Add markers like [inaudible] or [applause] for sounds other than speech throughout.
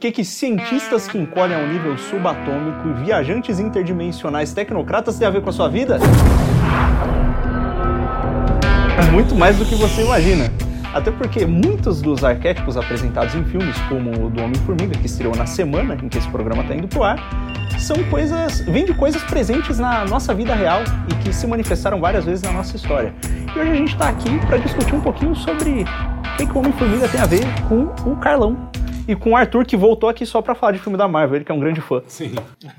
que que cientistas que encolhem ao nível subatômico e viajantes interdimensionais tecnocratas têm a ver com a sua vida? É muito mais do que você imagina. Até porque muitos dos arquétipos apresentados em filmes, como o do Homem-Formiga, que estreou na semana em que esse programa está indo pro ar, são coisas. vêm de coisas presentes na nossa vida real e que se manifestaram várias vezes na nossa história. E hoje a gente está aqui para discutir um pouquinho sobre o que, que o Homem-Formiga tem a ver com o Carlão. E com o Arthur, que voltou aqui só para falar de filme da Marvel, ele que é um grande fã. Sim.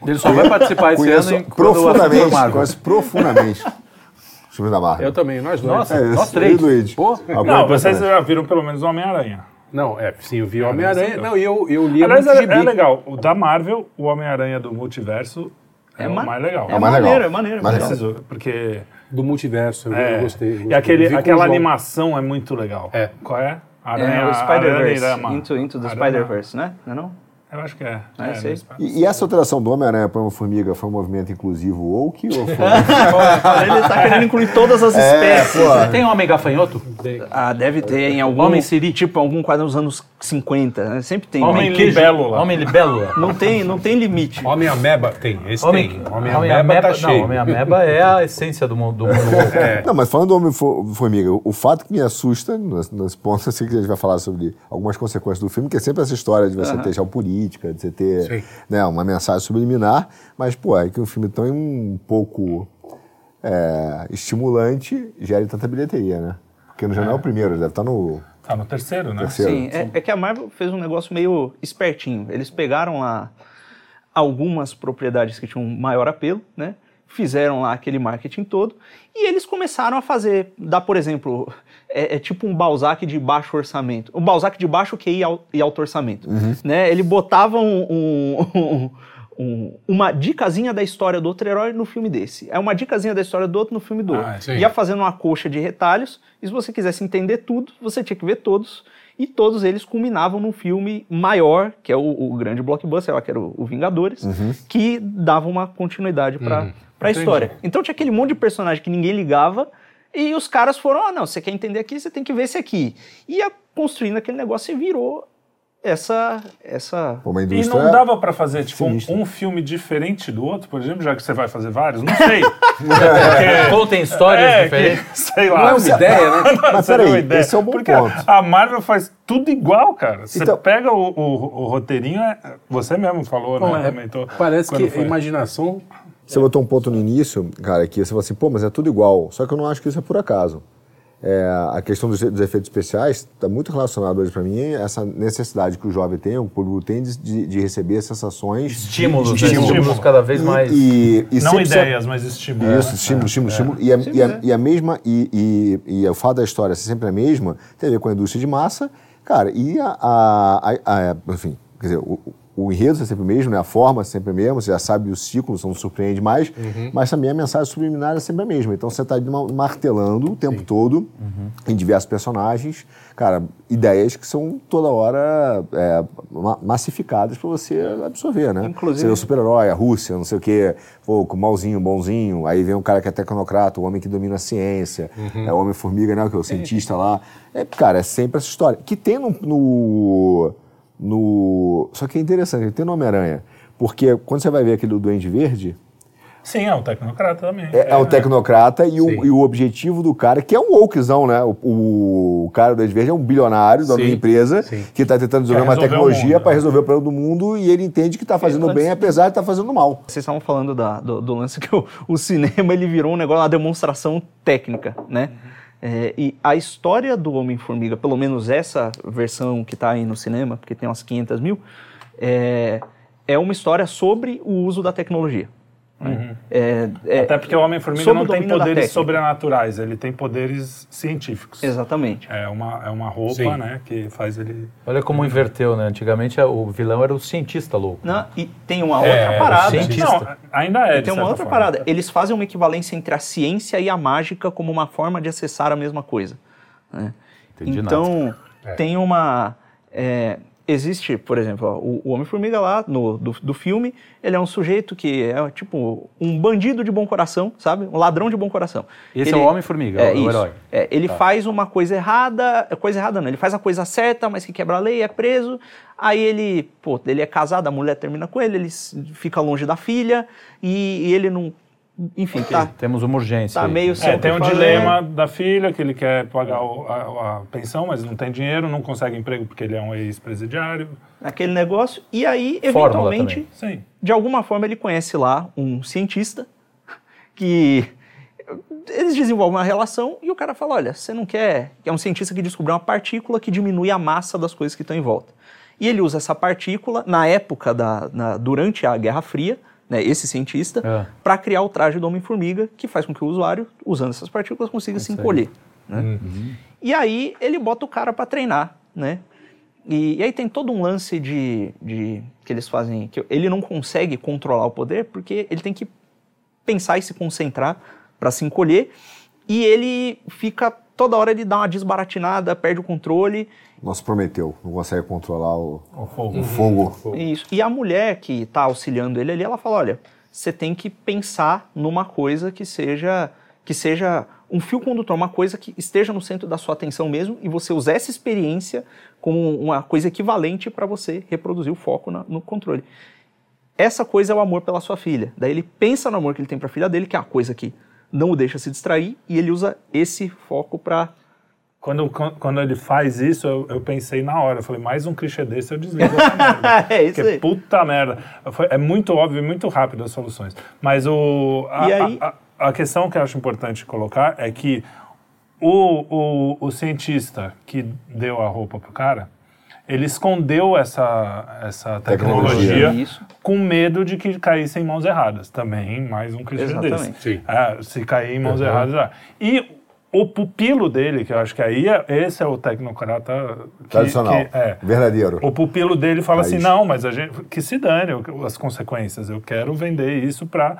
Ele só vai participar esse Conheço ano o profundamente, Marvel. conheço profundamente os filmes da Marvel. Eu também, nós dois. Nossa, É, nós três. e o Luigi. Pô, Alguma Não, vocês já viram pelo menos o Homem-Aranha. Não, é, sim, eu vi Homem-Aranha. Não, e eu, eu li Aliás, é, é legal. O da Marvel, o Homem-Aranha do multiverso, é, o ma- mais legal. É, mais maneiro, legal. é maneiro. É maneiro. Preciso, porque Do multiverso, eu, é, eu gostei. eu e gostei. aquele, com o aquela animação é muito legal. É. Qual é? É o Spider-Verse. Into, into the Aranha- Spider-Verse, né? Não é não? Eu acho que é. É, Spider- E, e essa alteração do Homem-Aranha para uma formiga foi um movimento inclusivo woke ou foi? [laughs] Ele tá querendo incluir todas as espécies. pô. tem homem gafanhoto? Ah, deve ter em algum. Homem Siri. Tipo, algum quadro dos anos 50, né? Sempre tem. Homem Não- queijo. libélula. Homem libélula. Não tem, não tem limite. Homem Ameba tem, esse Homem, tem. homem, Homem, ameba, Ameba tá não, cheio. homem ameba é a essência do mundo. Do mundo [laughs] woke. Não, mas falando do Homem-Formiga, o fato que me assusta, nesse, ponto, eu [laughs] sei que a gente vai falar sobre algumas consequências do filme, que é sempre essa história de você ter geopolítica, de você ter Sim. né, uma mensagem subliminar, mas, pô, é que um filme tão um pouco é, estimulante gere tanta bilheteria, né? Porque já não é o primeiro, deve estar no Tá no terceiro, né? terceiro. Sim, é, é que a Marvel fez um negócio meio espertinho. Eles pegaram lá algumas propriedades que tinham maior apelo, né? Fizeram lá aquele marketing todo e eles começaram a fazer, dar por exemplo, é, é tipo um Balzac de baixo orçamento, um Balzac de baixo QI e al- alto orçamento, né? Ele botava um, um- [laughs] um- uma dicasinha da história do outro herói no filme desse, é uma dicasinha da história do outro no filme do Ah, outro. Ia fazendo uma coxa de retalhos e se você quisesse entender tudo, você tinha que ver todos e todos eles culminavam num filme maior, que é o, o grande blockbuster, lá, que era o, o Vingadores, que dava uma continuidade para a Entendi. história. Então tinha aquele monte de personagem que ninguém ligava, e os caras foram, ah, não, você quer entender aqui, você tem que ver esse aqui. E ia construindo aquele negócio e virou essa... essa... Uma E indústria não dava pra fazer tipo, um, sinistra. um filme diferente do outro, por exemplo, já que você vai fazer vários? Não sei. [laughs] Porque- Contem histórias é, diferentes. que, [laughs] sei lá. Não é uma ideia, né? [laughs] Mas Seria peraí, uma ideia. esse é um bom Porque ponto. a Marvel faz tudo igual, cara. Você Então- pega o, o- o roteirinho, é- você mesmo falou, Bom, né? é, Comentou parece que a foi. imaginação. Você botou um ponto no início, cara, que você falou assim, pô, mas é tudo igual. Só que eu não acho que isso é por acaso. É, a questão dos, dos efeitos especiais está muito relacionado hoje para mim a essa necessidade que o jovem tem, o público tem de, de- de receber sensações. Estímulos, né? Estímulos. Estímulos cada vez mais. E, e Não ideias, mas estímulos. Isso, estímulo, estímulo, estímulo. E a, e a- e a mesma, e, e, e o fato da história ser sempre a mesma, tem a ver com a indústria de massa, cara, e a, a- a- a- enfim, quer dizer, o, o enredo é sempre o mesmo, né? a forma é sempre a mesma, você já sabe o ciclo, você não surpreende mais, mas também a mensagem subliminar é sempre a mesma. Então você está martelando o tempo todo, em diversos personagens, cara, ideias que são toda hora é, ma- massificadas para você absorver, né? Inclusive- Você vê o super-herói, a Rússia, não sei o quê, pô, com malzinho, bonzinho, aí vem um cara que é tecnocrata, o homem que domina a ciência, é o Homem-Formiga, né, que é o cientista lá. É, cara, é sempre essa história. Que tem no... no, no- só que é interessante, tem no Homem-Aranha, porque quando você vai ver aquele do Duende Verde, Sim, é um tecnocrata também. é, é um tecnocrata e o, e o objetivo do cara, que é um wokezão, né? O, o, cara do Duende Verde é um bilionário, dono de Sim, uma empresa, sim. que está tentando desenvolver uma tecnologia para né? resolver o problema do mundo e ele entende que está fazendo bem, apesar de estar fazendo mal. Vocês estavam falando da- do, do lance que o, o cinema [laughs] ele virou um negócio, uma demonstração técnica, né? É, e a história do Homem-Formiga, pelo menos essa versão que está aí no cinema, porque tem umas 500 mil, é, é uma história sobre o uso da tecnologia. Né? É- é- Até porque o Homem-Formiga não tem poderes sobrenaturais, ele tem poderes científicos. Exatamente. É uma, é uma roupa, Sim. né, que faz ele... Olha como inverteu, né? Antigamente o vilão era o cientista louco. Não, e tem uma É, outra parada. cientista. Não, ainda é, de Tem uma outra forma. parada. Eles fazem uma equivalência entre a ciência e a mágica como uma forma de acessar a mesma coisa. né? Entendi então, É. tem uma. É, existe, por exemplo, ó, o, o Homem-Formiga lá no, do, do filme, ele é um sujeito que é tipo um bandido de bom coração, sabe? Um ladrão de bom coração. Esse Ele- é o Homem-Formiga, é, o isso. herói. É, ele faz uma coisa errada, é coisa errada não, ele faz a coisa certa, mas que quebra a lei, é preso. Aí ele, pô, ele é casado, a mulher termina com ele, ele fica longe da filha e, e ele não, enfim, tá, Temos uma urgência. tá aí. meio É, tem um fazer. dilema da filha, que ele quer pagar o- a, a pensão, mas não tem dinheiro, não consegue emprego porque ele é um ex-presidiário. aquele negócio. E aí, eventualmente, de alguma forma, ele conhece lá um cientista que eles desenvolvem uma relação e o cara fala: Olha, você não quer. que É um cientista que descobriu uma partícula que diminui a massa das coisas que estão em volta. E ele usa essa partícula na época da. na- durante a Guerra Fria, né, esse cientista, É. para criar o traje do Homem-Formiga, que faz com que o usuário, usando essas partículas, consiga se encolher. né? E aí ele bota o cara para treinar, né? E, e aí tem todo um lance de, de que eles fazem que ele não consegue controlar o poder porque ele tem que pensar e se concentrar para se encolher e ele fica toda hora ele dá uma desbaratinada, perde o controle Nosso Prometeu, não consegue controlar o, O fogo. o fogo. Isso. E a mulher que está auxiliando ele ali, ela fala: olha, você tem que pensar numa coisa que seja que seja um fio condutor, uma coisa que esteja no centro da sua atenção mesmo, e você usar essa experiência como uma coisa equivalente para você reproduzir o foco na- no controle. Essa coisa é o amor pela sua filha. Daí ele pensa no amor que ele tem para a filha dele, que é uma coisa que não o deixa se distrair, e ele usa esse foco para Quando, quando ele faz isso, eu, eu pensei na hora. Eu falei, mais um clichê desse eu desligo essa merda. [laughs] É isso Porque aí. puta merda. Foi- É muito óbvio e muito rápido as soluções. Mas o, a, E aí- a, a- a questão que eu acho importante colocar é que o, o, o cientista que deu a roupa pro cara, ele escondeu essa, essa tecnologia, Tecnologia. Com medo de que caísse em mãos erradas. Também mais um Exatamente. desse. É, se cair em mãos erradas. ah. E o pupilo dele, que eu acho que aí é, esse é o tecnocrata que, Tradicional. que- é. Verdadeiro. O pupilo dele fala assim: não, mas a gente. Que se dane as consequências. Eu quero vender isso para.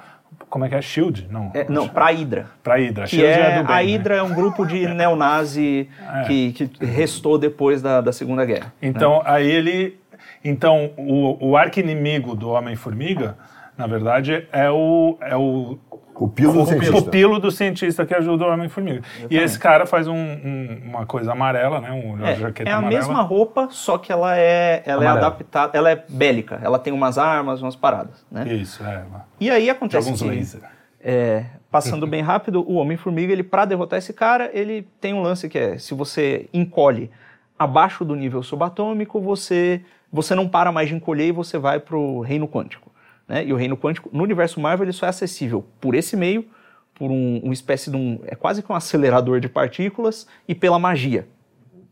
Como é que é? Shield? Não. É, não, para a Hydra. Pra Hydra. Que Shield é, é, do bem. a né? Hydra é um grupo de [laughs] neonazi que, que restou depois da, da Segunda Guerra. Então, aí ele. Então, o, o arqui-inimigo do Homem-Formiga, na verdade, é o. É o O pilo do cientista. pupilo do cientista que ajuda o Homem-Formiga. E esse cara faz um- um- uma coisa amarela, né? Um, uma É, jaqueta é a amarela. mesma roupa, só que ela é, ela é adaptada, ela é bélica, ela tem umas armas, umas paradas, né? Isso, é. E aí acontece alguns que, laser. é, passando bem rápido, o Homem-Formiga, ele para derrotar esse cara, ele tem um lance que é, se você encolhe abaixo do nível subatômico, você, você não para mais de encolher e você vai pro reino quântico. Né? E o reino quântico, no universo Marvel, ele só é acessível por esse meio, por um, uma espécie de um, é quase que um acelerador de partículas e pela magia.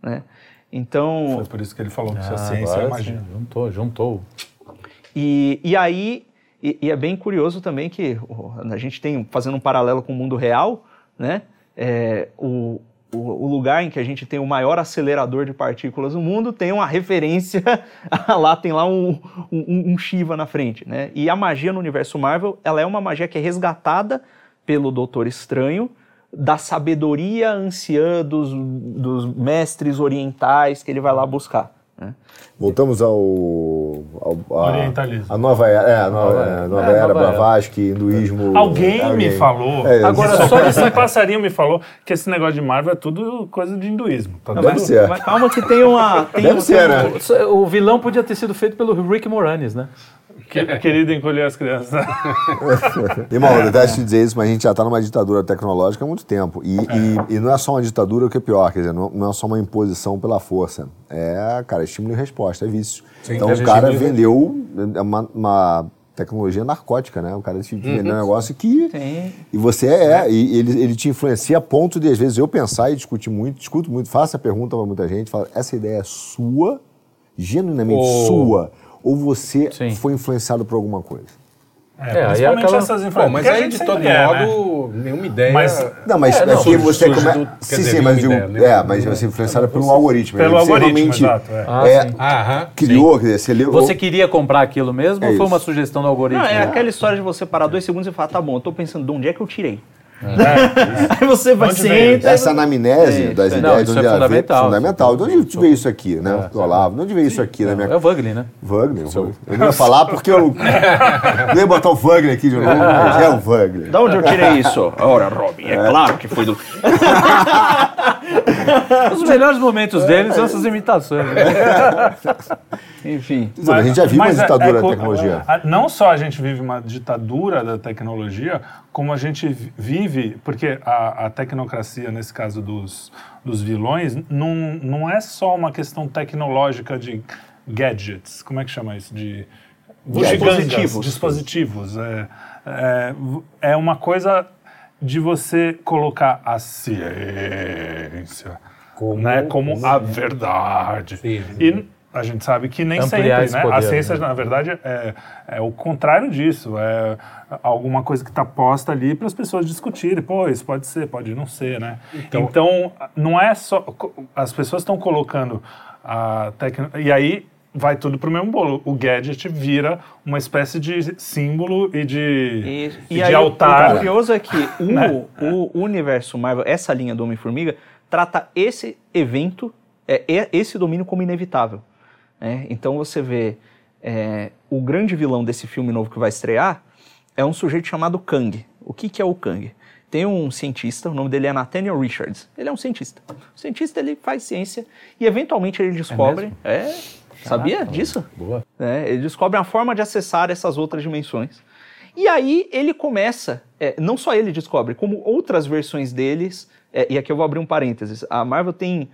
Né? Então, Foi por isso que ele falou que Ah, a ciência é magia. sim, juntou, juntou. E, e aí, e, e é bem curioso também que a gente tem, fazendo um paralelo com o mundo real, né? é, o, o, lugar em que a gente tem o maior acelerador de partículas do mundo tem uma referência, [laughs] lá tem lá um, um, um Shiva na frente, né? E a magia no universo Marvel, ela é uma magia que é resgatada pelo Doutor Estranho, da sabedoria anciã dos, dos mestres orientais que ele vai lá buscar. Né? Voltamos ao. ao a, Orientalismo. A nova era, é, a nova, é, nova É, era, nova era. Blavatsky, hinduísmo. Alguém me falou. É, Agora, isso- só esse passarinho me falou que esse negócio de Marvel é tudo coisa de hinduísmo. Tá Não, Deve mas, ser. mas calma que tem uma. Tem Deve um- ser, um- né? O vilão podia ter sido feito pelo Rick Moranis, né? Que- [laughs] Querido encolher as crianças. [laughs] Irmão, eu detesto te dizer isso, mas a gente já está numa ditadura tecnológica há muito tempo. E, e- e não é só uma ditadura, o que é pior, quer dizer, não, não é só uma imposição pela força. É, cara, estímulo e resposta, é vício. então é o cara vendeu uma, uma tecnologia narcótica, né? O cara te vendeu um negócio que. Tem. E você é, e ele, ele te influencia a ponto de, às vezes, eu pensar e discutir muito, discuto muito, faço a pergunta para muita gente, falo, essa ideia é sua, genuinamente Ou- sua, ou você Sim. foi influenciado por alguma coisa? É, aí principalmente aquela- essas Bom, informações. mas que a aí, gente de todo é, né? modo, nenhuma ideia... Mas- Não, mas É, é, não, porque surge- você surge come... do- quer Sim, dizer, sim, mas digo, ideia, é, mas você é influenciado pelo algoritmo. Pelo Você algoritmo, realmente exato, é. Ah, é, criou, quer dizer, você leu... Você queria comprar aquilo mesmo É ou foi uma sugestão do algoritmo? Não, é aquela história de você parar dois segundos e falar, tá bom, eu tô pensando de onde é que eu tirei. Aí você vai, Onde veio senta... Essa anamnese É, das é- ideias não, isso de onde é fundamental. fundamental. De onde veio isso aqui, né? o Olavo, de onde veio isso aqui na minha É o Wagner, né? Wagner. Eu não ia falar porque eu [laughs] não ia botar o Wagner aqui de novo, mas é o Wagner. Da onde eu tirei isso? Ora, Robin, é, claro que foi do... [laughs] [laughs] Os melhores momentos dele são essas imitações. né? [laughs] Enfim. a gente já viu uma mas é- ditadura é da co- tecnologia. a- Não só a gente vive uma ditadura da tecnologia, como a gente vi- vive, porque a, a tecnocracia, nesse caso dos, dos vilões, não, não é só uma questão tecnológica de gadgets, como é que chama isso? De bugigangas, Dispositivos. dispositivos. É, é, é uma coisa de você colocar a ciência Como- né, como a verdade. Sim. E a gente sabe que nem Ampliar sempre, né? poder, a ciência, né? na verdade, é, é o contrário disso. É alguma coisa que está posta ali para as pessoas discutirem. Pô, isso pode ser, pode não ser, né? Então, não é só... As pessoas estão colocando a tecnologia... E aí vai tudo para o mesmo bolo. O gadget vira uma espécie de símbolo e de, E, e e de aí, altar. o curioso é que [laughs] o, Né? o universo Marvel, essa linha do Homem-Formiga, trata esse evento, é, é- esse domínio como inevitável. né? Então você vê é, o grande vilão desse filme novo que vai estrear é um sujeito chamado Kang. O que, que é o Kang? Tem um cientista, o nome dele é Nathaniel Richards. Ele é um cientista. O cientista ele faz ciência e eventualmente ele descobre. É, sabia disso? Boa. né? Ele descobre uma forma de acessar essas outras dimensões. E aí ele começa, é, não só ele descobre, como outras versões deles, é, e aqui eu vou abrir um parênteses, a Marvel tem,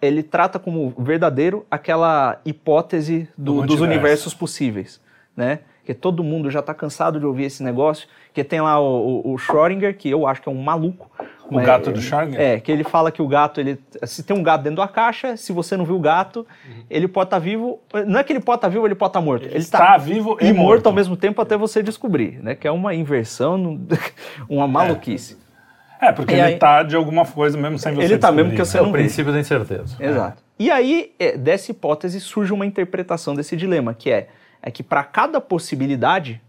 ele trata como verdadeiro aquela hipótese do- Do dos universos possíveis, né? Que todo mundo já está cansado de ouvir esse negócio, que tem lá o, o, o Schrödinger, que eu acho que é um maluco. O mas- gato do Schrödinger? É, que ele fala que o gato, ele, se tem um gato dentro da caixa, se você não viu o gato, ele pode estar vivo. Não é que ele pode estar vivo, ele pode estar morto. Ele, está vivo e morto morto. ao mesmo tempo até você descobrir, né? Que é uma inversão, [laughs] uma maluquice. É, porque E ele está de alguma coisa mesmo sem você Ele tá mesmo que né? você É o não vê. princípio da incerteza. Exato. E aí, é, dessa hipótese, surge uma interpretação desse dilema, que é, é que para cada possibilidade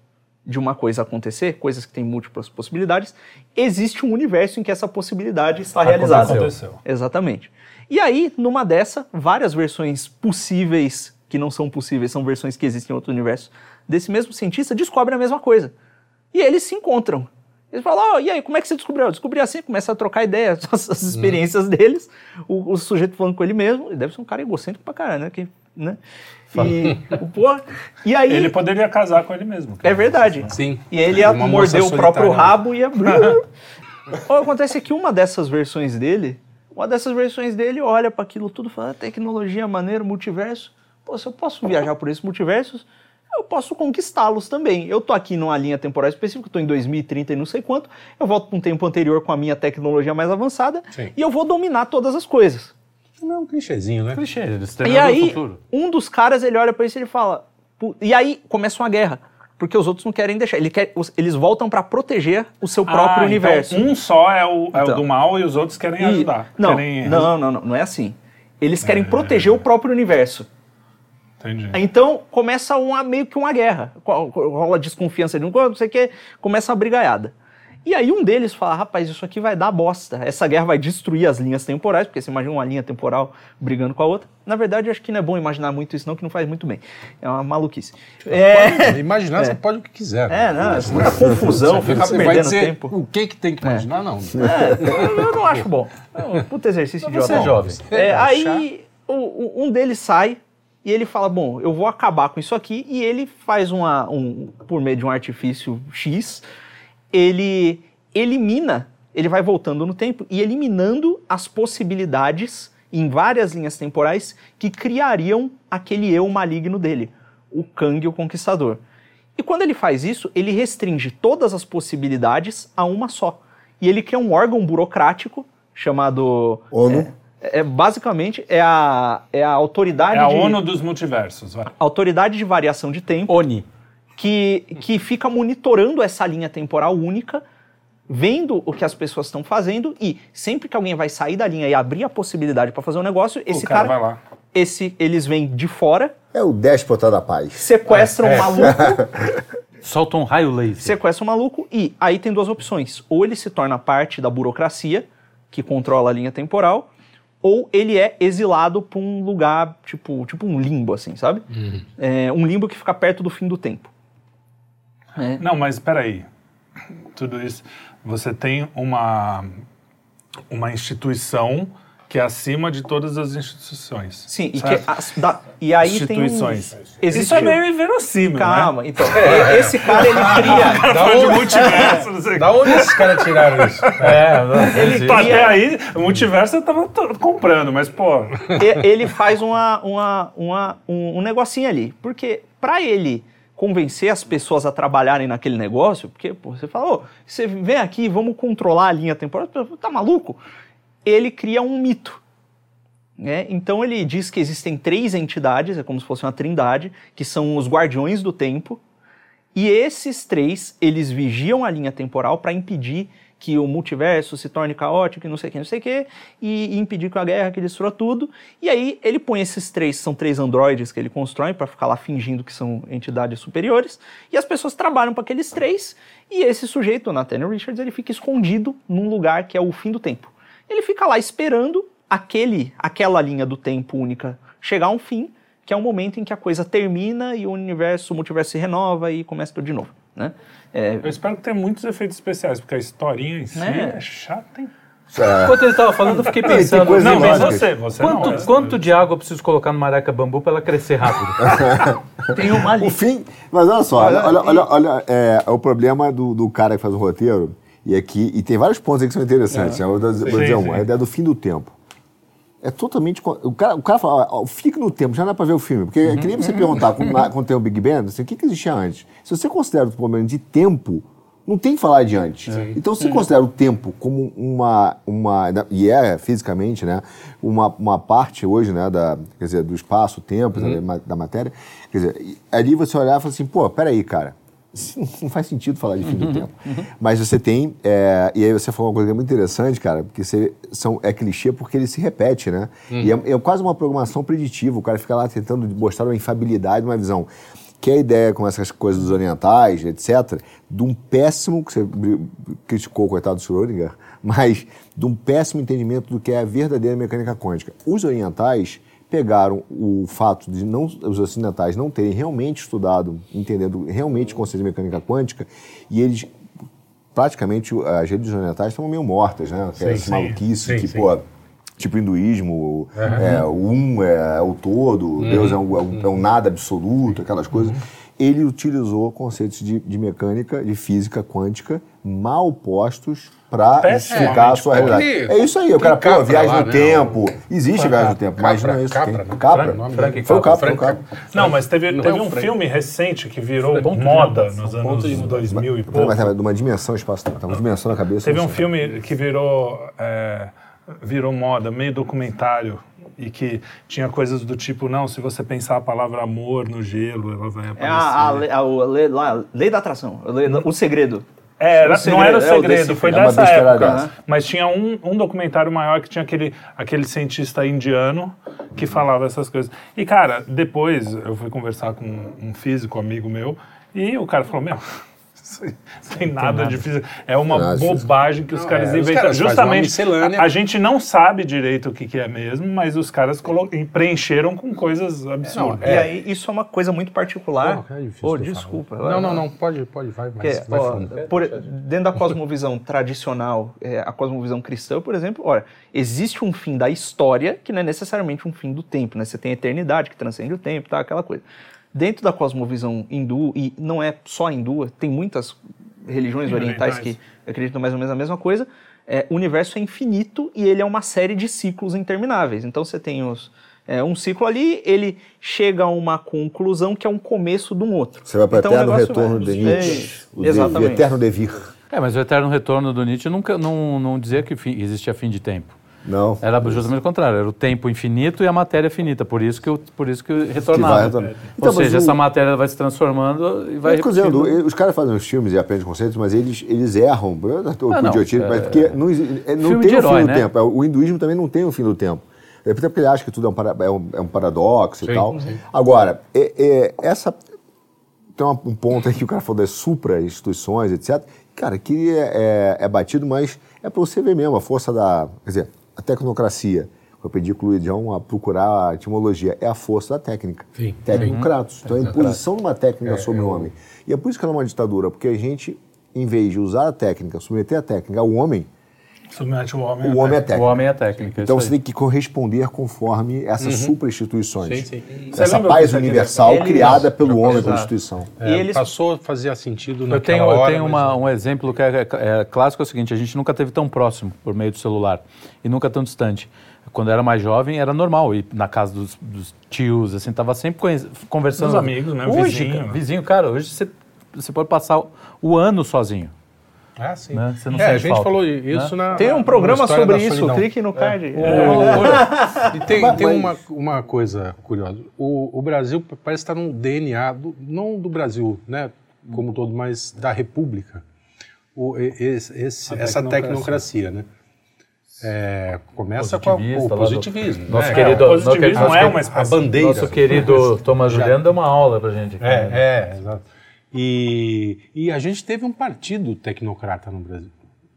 de uma coisa acontecer, coisas que têm múltiplas possibilidades, existe um universo em que essa possibilidade está realizada. Aconteceu. Exatamente. E aí, numa dessa, várias versões possíveis, que não são possíveis, são versões que existem em outro universo, desse mesmo cientista, descobrem a mesma coisa. E eles se encontram. Eles falam, "Ó, e aí, como é que você descobriu? Eu descobri assim, começa a trocar ideias, [laughs] as, as experiências deles, o, o sujeito falando com ele mesmo, ele deve ser um cara egocêntrico pra caralho, né? Que, né? E, pô, e aí, Ele poderia casar com ele mesmo. é verdade. Sim. E ele morder moça o próprio solitária. rabo e ia. [laughs] Ó, Acontece que uma dessas versões dele, uma dessas versões dele olha para aquilo tudo e fala: "Ah, tecnologia, maneiro, multiverso. Pô, se eu posso viajar por esses multiversos, eu posso conquistá-los também. Eu tô aqui numa linha temporal específica, tô em 2030 e não sei quanto. Eu volto para um tempo anterior com a minha tecnologia mais avançada Sim. e eu vou dominar todas as coisas. Não é um clichêzinho, né? Clichê, E aí, futuro. um dos caras, ele olha pra isso e ele fala... E aí, começa uma guerra. Porque os outros não querem deixar. Ele quer, os- eles voltam pra proteger o seu próprio Ah, universo. Então um só é o, é o Então. do mal e os outros querem E- ajudar. Não, Querem não, não, não, não é assim. Eles querem proteger o próprio universo. Entendi. Então, começa uma, meio que uma guerra. Rola desconfiança de um, não sei o que, começa a brigaiada. E aí um deles fala, rapaz, isso aqui vai dar bosta. Essa guerra vai destruir as linhas temporais, porque você imagina uma linha temporal brigando com a outra. Na verdade, acho que não é bom imaginar muito isso não, que não faz muito bem. É uma maluquice. É, Imaginar, você pode o que quiser. é não, é muita [laughs] confusão, ficar Você vai perdendo dizer tempo. o que que tem que imaginar, não. É, eu, não acho bom. É um puta exercício idiota. Você é jovem. É, aí o- um deles sai e ele fala: Bom, eu vou acabar com isso aqui. E ele faz uma, um, por meio de um artifício X, ele elimina, ele vai voltando no tempo e eliminando as possibilidades em várias linhas temporais que criariam aquele eu maligno dele, o Kang, o Conquistador. E quando ele faz isso, ele restringe todas as possibilidades a uma só. E ele cria um órgão burocrático chamado. ONU. É, é- basicamente é a, é a autoridade É a de, ONU dos multiversos. Vai. autoridade de variação de tempo Oni. Que, que fica monitorando essa linha temporal única, vendo o que as pessoas estão fazendo e sempre que alguém vai sair da linha e abrir a possibilidade para fazer um negócio, esse o cara, cara, vai lá. esse eles vêm de fora, É o déspota da paz. sequestram o maluco [laughs] Solta um raio laser. sequestra o maluco e aí tem duas opções. Ou ele se torna parte da burocracia, que controla a linha temporal, ou ele é exilado pra um lugar, tipo, tipo um limbo, assim, sabe? É, um limbo que fica perto do fim do tempo. É. Não, mas espera aí. Tudo isso. Você tem uma, uma instituição que é acima de todas as instituições. Sim, e, que da- e aí tem um- instituições. Isso é meio inverossímil, Calma, né? então, e- [laughs] esse cara ele cria... [laughs] Da De onde, multiverso, não sei o quê. Da onde esses caras tiraram isso? [laughs] é, não, existe. Tá, Até aí, o multiverso eu tava comprando, mas, pô, ele faz uma, uma, uma- um, um negocinho ali. Porque para ele convencer as pessoas a trabalharem naquele negócio, porque pô, você fala, ô, você vem aqui, vamos controlar a linha temporal, tá maluco? Ele cria um mito. né? Então ele diz que existem três entidades, é como se fosse uma trindade, que são os guardiões do tempo, e esses três, eles vigiam a linha temporal para impedir que o multiverso se torne caótico e não sei o que, não sei o que, e, impedir que a guerra que destrua tudo. E aí ele põe esses três, são três androides que ele constrói para ficar lá fingindo que são entidades superiores, e as pessoas trabalham para aqueles três, e esse sujeito, o Nathaniel Richards, ele fica escondido num lugar que é o fim do tempo. Ele fica lá esperando aquele, aquela linha do tempo única chegar a um fim, que é um momento em que a coisa termina e o universo, o multiverso se renova e começa tudo de novo, né? É, eu espero que tenha muitos efeitos especiais, porque a historinha em si Né? é chata, hein? Enquanto ele estava falando, eu fiquei pensando. coisa Não, mas você, você Quanto, não. é. quanto de água eu preciso colocar no maraca bambu para ela crescer rápido? [laughs] tem uma ali. O fim. Mas olha só, olha, olha, olha, olha, é, é o problema do, do cara que faz o roteiro. E aqui, e tem vários pontos aí que são interessantes. Eu vou dizer vou Sim, dizer um, sim. a ideia do fim do tempo. É totalmente. O cara, o cara fala, ó, fique no tempo, já não dá pra ver o filme. Porque é que nem você perguntar, quando, quando tem o Big Bang, assim, o que, que existia antes? Se você considera o problema de tempo, não tem que falar de antes. Então, se você considera o tempo como uma. uma e é fisicamente, né? Uma, uma parte hoje, né? Da, quer dizer, do espaço, tempo, da, ma- da matéria. Quer dizer, ali você olhar e falar assim, pô, peraí, cara. Não faz sentido falar de fim do tempo. Mas você tem. é, e aí você falou uma coisa que é muito interessante, cara, porque você, são, é clichê porque ele se repete, né? E é, é quase uma programação preditiva. O cara fica lá tentando mostrar uma infabilidade, uma visão. Que é a ideia com essas coisas dos orientais, etc., de um péssimo, que você criticou o coitado do Schrödinger, [laughs] mas de um péssimo entendimento do que é a verdadeira mecânica quântica. Os orientais pegaram o fato de não, os ocidentais não terem realmente estudado, entendendo realmente o conceito de mecânica quântica, e eles praticamente as religiões orientais estão meio mortas, né? Aquela sim. maluquice Sim, que, sim. pô, tipo hinduísmo, é, o um é, o todo, Deus é um, é um- é um nada absoluto, aquelas coisas. Ele utilizou conceitos de, de mecânica, de física quântica, mal postos para explicar a sua realidade. Ele- É isso aí, o cara, pô, viagem lá, no né? tempo. Existe viagem no tempo, mas não é isso. Capra, tem. né? Capra? Frank, Frank. Foi o Capra, Frank foi o Capra. Não, mas teve, Não teve é o um Frank. filme recente que virou de moda nos anos de moda. 2000 e Mas, pouco. mas é de uma dimensão espaço-tempo, tá uma dimensão na cabeça. Teve não um sei. filme que virou, é, virou moda, meio documentário, e que tinha coisas do tipo, não, se você pensar a palavra amor no gelo, ela vai aparecer. É a, a, lei- a- o- lei, lei da atração, a lei- o segredo. É, era- O segredo, não era o é o segredo, foi. É uma dessa época. dessa. Mas tinha um, um documentário maior que tinha aquele, aquele cientista indiano que falava essas coisas. E, cara, depois eu fui conversar com um físico amigo meu e o cara falou: Meu, aí não tem nada de física. É uma Nada física. bobagem que os Não, caras é, os inventam. caras Justamente, a, a gente não sabe direito o que, que é mesmo, mas os caras colo- preencheram com coisas absurdas. E aí, isso é uma coisa muito particular. É Ô, de desculpa. falar. Não, não, não, pode, pode, vai, mas é, vai ó, por- dentro da cosmovisão tradicional, é, a cosmovisão cristã, por exemplo, olha, existe um fim da história que não é necessariamente um fim do tempo, né? Você tem a eternidade que transcende o tempo, tá? Aquela coisa. Dentro da cosmovisão hindu, e não é só hindu, tem muitas religiões Sim, orientais orientais. que acreditam mais ou menos a mesma coisa. É, o universo é infinito e ele é uma série de ciclos intermináveis. Então você tem os, é, um ciclo ali, ele chega a uma conclusão que é um começo de um outro. Você vai para então, o eterno retorno vai- de Nietzsche. É, O de- exatamente. eterno devir. É, mas o eterno retorno do Nietzsche nunca não, não dizia que fim- existia fim de tempo. Não. Era justamente o contrário, era o tempo infinito e a matéria finita, por isso que, eu, por isso que eu retornava. retornar. Ou Então, mas seja, o- essa matéria vai se transformando e vai dizendo, os caras fazem os filmes e aprendem conceitos, mas eles, eles erram. Eu estou Ah, com não, idiotismo, mas é- porque não, é, não tem o herói, fim do né? tempo. É, O hinduísmo também não tem o fim do tempo. É porque ele acha que tudo é um, para- é um- é um paradoxo e Sim, tal. sim. Agora, é- é essa. tem uma- um ponto aí que o cara falou das supra-instituições, etc. Cara, que é, é- é batido, mas é para você ver mesmo a força da. Quer dizer, a tecnocracia. Eu pedi com o Luizão a procurar a etimologia. É a força da técnica. Sim. Tecnocratos. Então é a imposição de uma técnica sobre o homem. E é por isso que ela é uma ditadura, porque a gente, em vez de usar a técnica, submeter a técnica ao homem, Submete o homem. o homem é O técnica. homem é técnica. Então você aí. tem que corresponder conforme essas supra-instituições. Sim, sim. Você Essa paz universal né? Criada pelo homem, pela Exato. instituição. É, E eles- Passou a fazer sentido Eu naquela tenho, eu hora, tenho mas- uma- um exemplo que é, é- é clássico, é o seguinte, a gente nunca teve tão próximo por meio do celular e nunca tão distante. Quando eu era mais jovem, era normal ir na casa dos, dos tios, assim, tava sempre conhe- conversando. Dos amigos, né? Hoje, Vizinho. cara, vizinho, cara, hoje você, você pode passar o, o ano sozinho. Ah, sim. Né? Você não é, a gente falta, falou isso na. Tem um programa sobre isso, clique no card. O- e tem, [laughs] Mas- tem mas- uma, uma coisa curiosa. O, o Brasil parece estar no DNA, do- não do Brasil, né, como todo, mas da República. O, e- esse- esse- A essa tecnocracia. né? É, começa com a- o do- positivismo. Nosso né? querido- o positivismo nosso é querido- uma a espécie. bandeira. Nosso querido Thomas Juliano deu uma aula pra gente. aqui, né? É, é, exato. E, e a gente teve um partido tecnocrata no Brasil.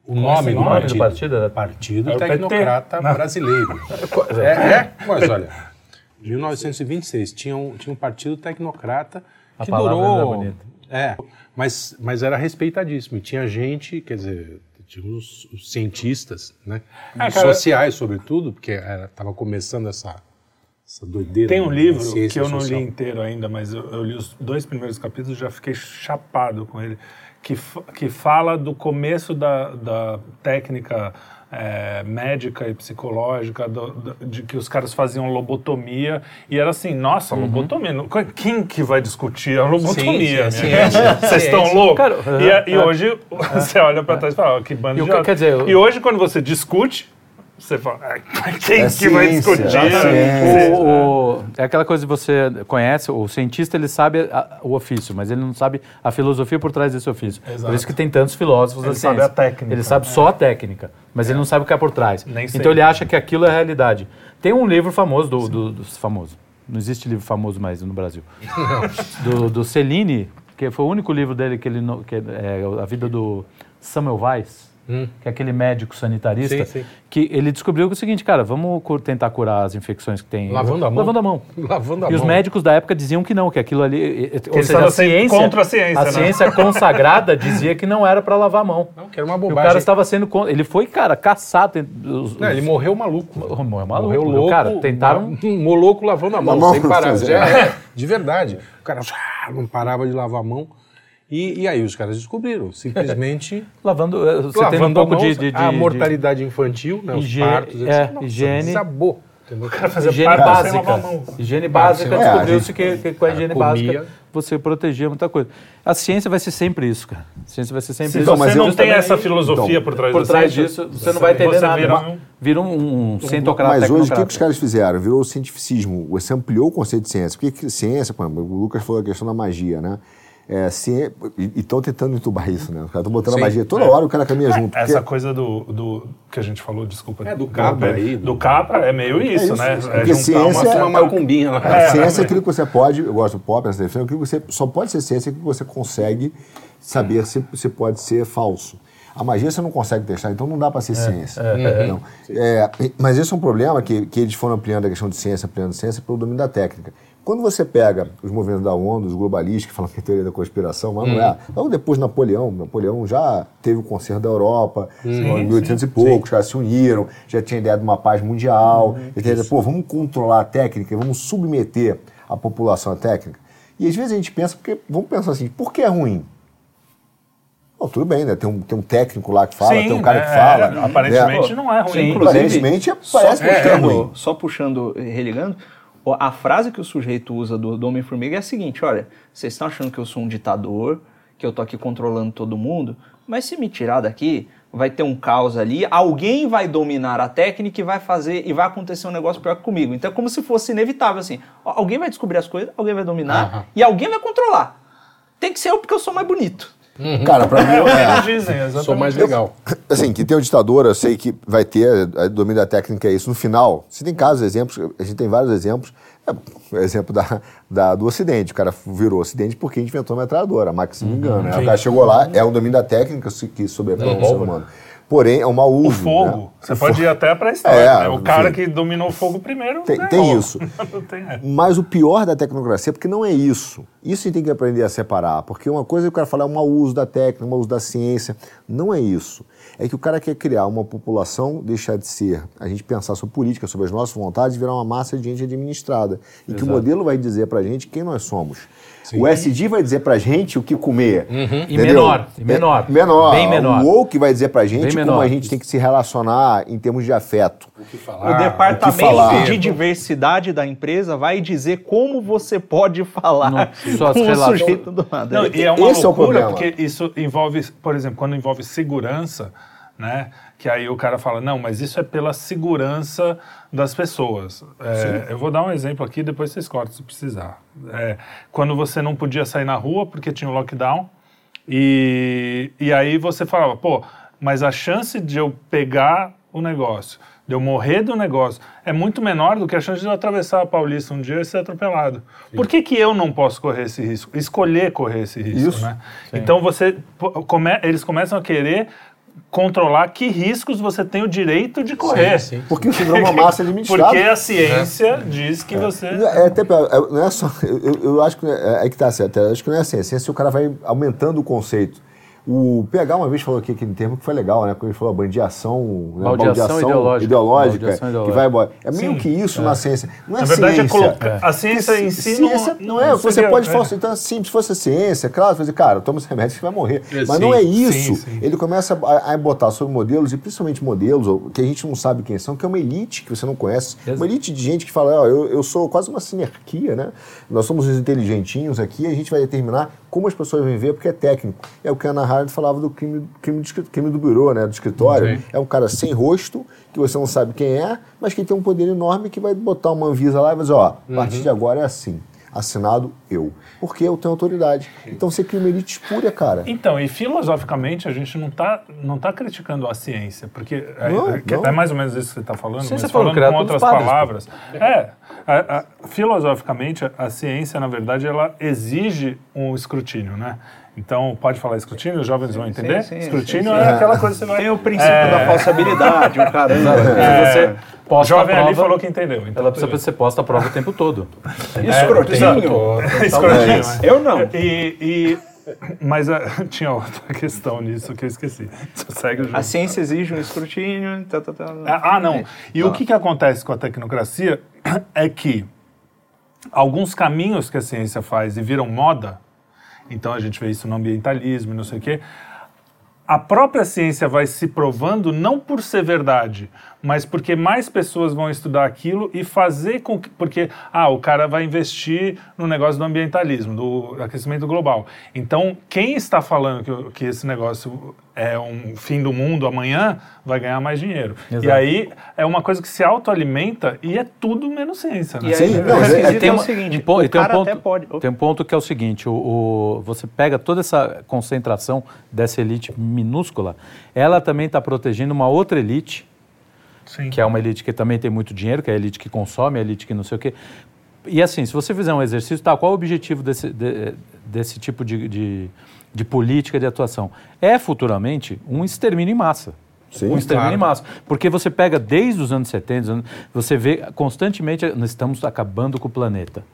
O nome do nome partido. do partido era- Partido É o PT. Tecnocrata. Brasileiro. [laughs] É, é, mas olha, 1926 tinha um, tinha um partido tecnocrata A que durou. era bonita. É, mas, mas era respeitadíssimo. E tinha gente, quer dizer, tinha os, os cientistas, né? É, cara- sociais, sobretudo, porque estava começando essa, essa doideira. Tem um livro que eu não social. li inteiro ainda, mas eu, eu li os dois primeiros capítulos e já fiquei chapado com ele. Que, que fala do começo da, da técnica é, médica e psicológica, do- do- de que os caras faziam lobotomia. E era assim: nossa, Uhum. lobotomia. Quem que vai discutir a lobotomia? Sim, sim, minha a gente? ciência, Vocês estão loucos? Cara, e, e é. hoje [laughs] você olha pra trás e fala: "Ó, que bando E de que- idiota." quer dizer, eu- E hoje, quando você discute. Você fala, "Ai, quem É que vai ciência, discutir? é. O- o- é aquela coisa que você conhece, o cientista ele sabe a- o ofício, mas ele não sabe a filosofia por trás desse ofício. Por Exato. isso que tem tantos filósofos Ele da sabe ciência. a técnica, Ele sabe é. só a técnica, mas ele não sabe o que é por trás. Nem então ele acha que aquilo é a realidade. Tem um livro famoso do, do, do- famoso. Não existe livro famoso mais no Brasil. [laughs] do, do Cellini, que foi o único livro dele que ele que é a vida do Samuel Weiss. Que é aquele médico sanitarista, Sim, sim. que ele descobriu que é o seguinte, cara, vamos tentar curar as infecções que tem. Lavando a mão. Lavando a mão. [laughs] Lavando a e os mão. médicos da época diziam que não, que aquilo ali. e- e- ou seja, estavam sempre contra a ciência, A né? ciência [laughs] consagrada dizia que não era para lavar a mão. Não, que era uma E o bobagem. cara estava sendo. con- Ele foi, cara, caçado. entre Os, Não, ele os- morreu maluco. Morreu maluco. Morreu louco. Cara, tentaram. Um moloco lavando a mão, sem parar. Já é, de verdade. O cara [laughs] não parava de lavar a mão. E, e aí os caras descobriram, simplesmente [laughs] Lavando. eh, Você tem um lavando a pouco de, de, de- a de- mortalidade infantil, né, os Hige- partos, é. Nossa, higiene. Desabou. Entendeu? fazer Higiene parto sem lavar básica. a mão. Higiene básica, É, descobriu-se que, que com a higiene comia. básica você protegia muita coisa. A ciência vai ser sempre isso, cara. A ciência vai ser sempre Se isso. Então, você não tem essa então, filosofia por trás Por trás ciência, disso, você não vai entender nada. vira um- vira um, um cientocrata Mas hoje o que, que os caras fizeram? Virou o cientificismo. Você ampliou o conceito de ciência. Porque que ciência, o Lucas falou a questão da magia, né? É, ci- e estão tentando entubar isso, né? Os caras estão botando Sim, a magia toda hora, o cara caminha junto. porque- Essa coisa do, do que a gente falou, desculpa. É, do Capra aí, Do, do- Capra é meio isso, isso, né? isso. É Porque juntar ciência uma, Uma macumbinha lá. A ciência é aquilo que você pode, eu gosto do pop, essa definição, aquilo que você só pode ser ciência que você consegue saber se, se pode ser falso. A magia você não consegue testar, então não dá para ser ciência. Não. É, mas esse é um problema que, que eles foram ampliando a questão de ciência, ampliando ciência pelo domínio da técnica. Quando você pega os movimentos da ONU, os globalistas que falam que é teoria da conspiração, mas não é. Logo depois de Napoleão, Napoleão já teve o concerto da Europa, em 1800 e pouco, os caras se uniram, já tinha ideia de uma paz mundial, já tinha ideia, pô, vamos controlar a técnica, vamos submeter a população à técnica. E às vezes a gente pensa, porque vamos pensar assim, por que é ruim? Bom, tudo bem, né? Tem um, tem um técnico lá que fala, tem um cara é, que fala. é, aparentemente né? não é ruim. Sim. Aparentemente Só parece que é puxando, ruim. só puxando, religando, a frase que o sujeito usa do, do Homem-Formiga é a seguinte: olha, vocês estão achando que eu sou um ditador, que eu tô aqui controlando todo mundo, mas se me tirar daqui, vai ter um caos ali, alguém vai dominar a técnica e vai fazer, e vai acontecer um negócio pior que comigo. Então é como se fosse inevitável, assim. Alguém vai descobrir as coisas, alguém vai dominar, Aham. e alguém vai controlar. Tem que ser eu porque eu sou mais bonito. Cara, pra mim, É o que é, dizem, exatamente. Sou mais legal. assim, que tem um ditador, eu sei que vai ter, a domínio da técnica é isso. No final, você tem casos, exemplos, a gente tem vários exemplos. É, exemplo da, da- do Ocidente. O cara virou Ocidente porque a gente inventou a metralhadora, a Max, se não me engano. né? O cara chegou lá, é um domínio da técnica que sobrepõe o ser humano. Porém, é um mau O uso. fogo. né? Você O pode fogo. ir até pra história. É, né? O cara que dominou o fogo primeiro. Tem- ganhou. tem isso. [laughs] Tem essa. Mas o pior da tecnocracia, porque não é isso. Isso a gente tem que aprender a separar. Porque uma coisa é o cara falar um mau uso da técnica, um mau uso da ciência. Não é isso. É que o cara quer criar uma população, deixar de ser, a gente pensar sobre política, sobre as nossas vontades, virar uma massa de gente administrada. E que o modelo vai dizer pra gente quem nós somos. O SD vai dizer pra gente o que comer. E entendeu? menor, e menor. É, menor. Bem menor. O woke vai dizer pra gente Bem como menor. a gente tem que se relacionar em termos de afeto. O o que departamento falar. de diversidade da empresa vai dizer como você pode falar Não, com o sujeito do lado. Não, e é uma Esse é o loucura, problema. porque isso envolve, por exemplo, quando envolve segurança, né? Que aí o cara fala, não, mas isso é pela segurança das pessoas. É, eu vou dar um exemplo aqui, depois vocês cortam se precisar. É, quando você não podia sair na rua porque tinha o lockdown, e, e aí você falava, pô, mas a chance de eu pegar o negócio, de eu morrer do negócio, é muito menor do que a chance de eu atravessar a Paulista um dia e ser atropelado. Por que, que eu não posso correr esse risco? Escolher correr esse risco, Isso. né? Então você come- eles começam a querer controlar que riscos você tem o direito de correr. sim. Porque isso virou uma massa administrada. Porque a ciência diz que você. É, até, pior, é, não é só. Eu, [laughs] eu- eu acho que é, é que tá certo. Eu acho que não é assim. A ciência, o cara vai aumentando o conceito. O PH uma vez falou aqui aquele termo que foi legal, né? Quando ele falou a bandiação, né? Baldeação ideológica. ideológica, Baldeação ideológica. que vai embora. É meio Sim. que isso na ciência. Não é Na verdade, ciência. é colocar. A ciência em si ciência não, é. Você seria- pode é. falar assim, então, assim, se fosse ciência, claro, você dizer, cara, toma esse remédio que você vai morrer. É, Mas sim, não é isso. sim. Ele começa a, a botar sobre modelos, e principalmente modelos que a gente não sabe quem são, que é uma elite que você não conhece. Uma elite de gente que fala, ó, eu, eu sou quase uma sinergia, né? Nós somos os inteligentinhos aqui, a gente vai determinar como as pessoas vão ver, porque é técnico. É o que a Ana Hard falava do crime, crime, do, crime do bureau, né? Do escritório. É um cara sem rosto, que você não sabe quem é, mas que tem um poder enorme que vai botar uma Anvisa lá e vai dizer, ó, a partir de agora é assim. Assinado eu. Porque eu tenho autoridade. Então você cria uma elite espúria, cara. Então, e filosoficamente a gente não está não tá criticando a ciência, porque é, Não, é, que- não. é mais ou menos isso que você está falando, Ciência mas falando com outras padres, palavras. É, a- a- filosoficamente a, a ciência, na verdade, ela exige um escrutínio, né? Então, pode falar escrutínio, os jovens vão entender? sim, escrutínio sim, é aquela coisa que você vai... Tem o princípio É, da falsabilidade, o cara. é, Você o posta jovem a ali prova, falou que entendeu. Então ela precisa ser posta a prova o tempo todo. Escrotinho, [laughs] isso. é. Eu não. E, e- mas ah, [laughs] tinha outra questão nisso que eu esqueci. Segue o jogo. A ciência exige um escrutínio. Tá, tá, tá. Ah, ah, não. E o que, que acontece com a tecnocracia [coughs] é que alguns caminhos que a ciência faz e viram moda, então a gente vê isso no ambientalismo e não sei o quê, a própria ciência vai se provando não por ser verdade, mas porque mais pessoas vão estudar aquilo e fazer com que. Porque, ah, o cara vai investir no negócio do ambientalismo, do aquecimento global. Então, quem está falando que, o- que esse negócio é um fim do mundo amanhã vai ganhar mais dinheiro. E Exato. aí é uma coisa que se autoalimenta e é tudo menos ciência. Né? E aí, Sim, o não, é- é, tem o uma- seguinte, e pô- e o tem um cara ponto- até pode... Tem um ponto que é o seguinte: o, o- você pega toda essa concentração dessa elite minúscula, ela também está protegendo uma outra elite, Sim. que é uma elite que também tem muito dinheiro, que é a elite que consome, a elite que não sei o quê. E assim, se você fizer um exercício, tá, qual é o objetivo desse, de- desse tipo de, de, de política de atuação? É futuramente um extermínio em massa. Sim, um extermínio claro. em massa. Porque você pega desde os anos 70, os anos- você vê constantemente, nós estamos acabando com o planeta.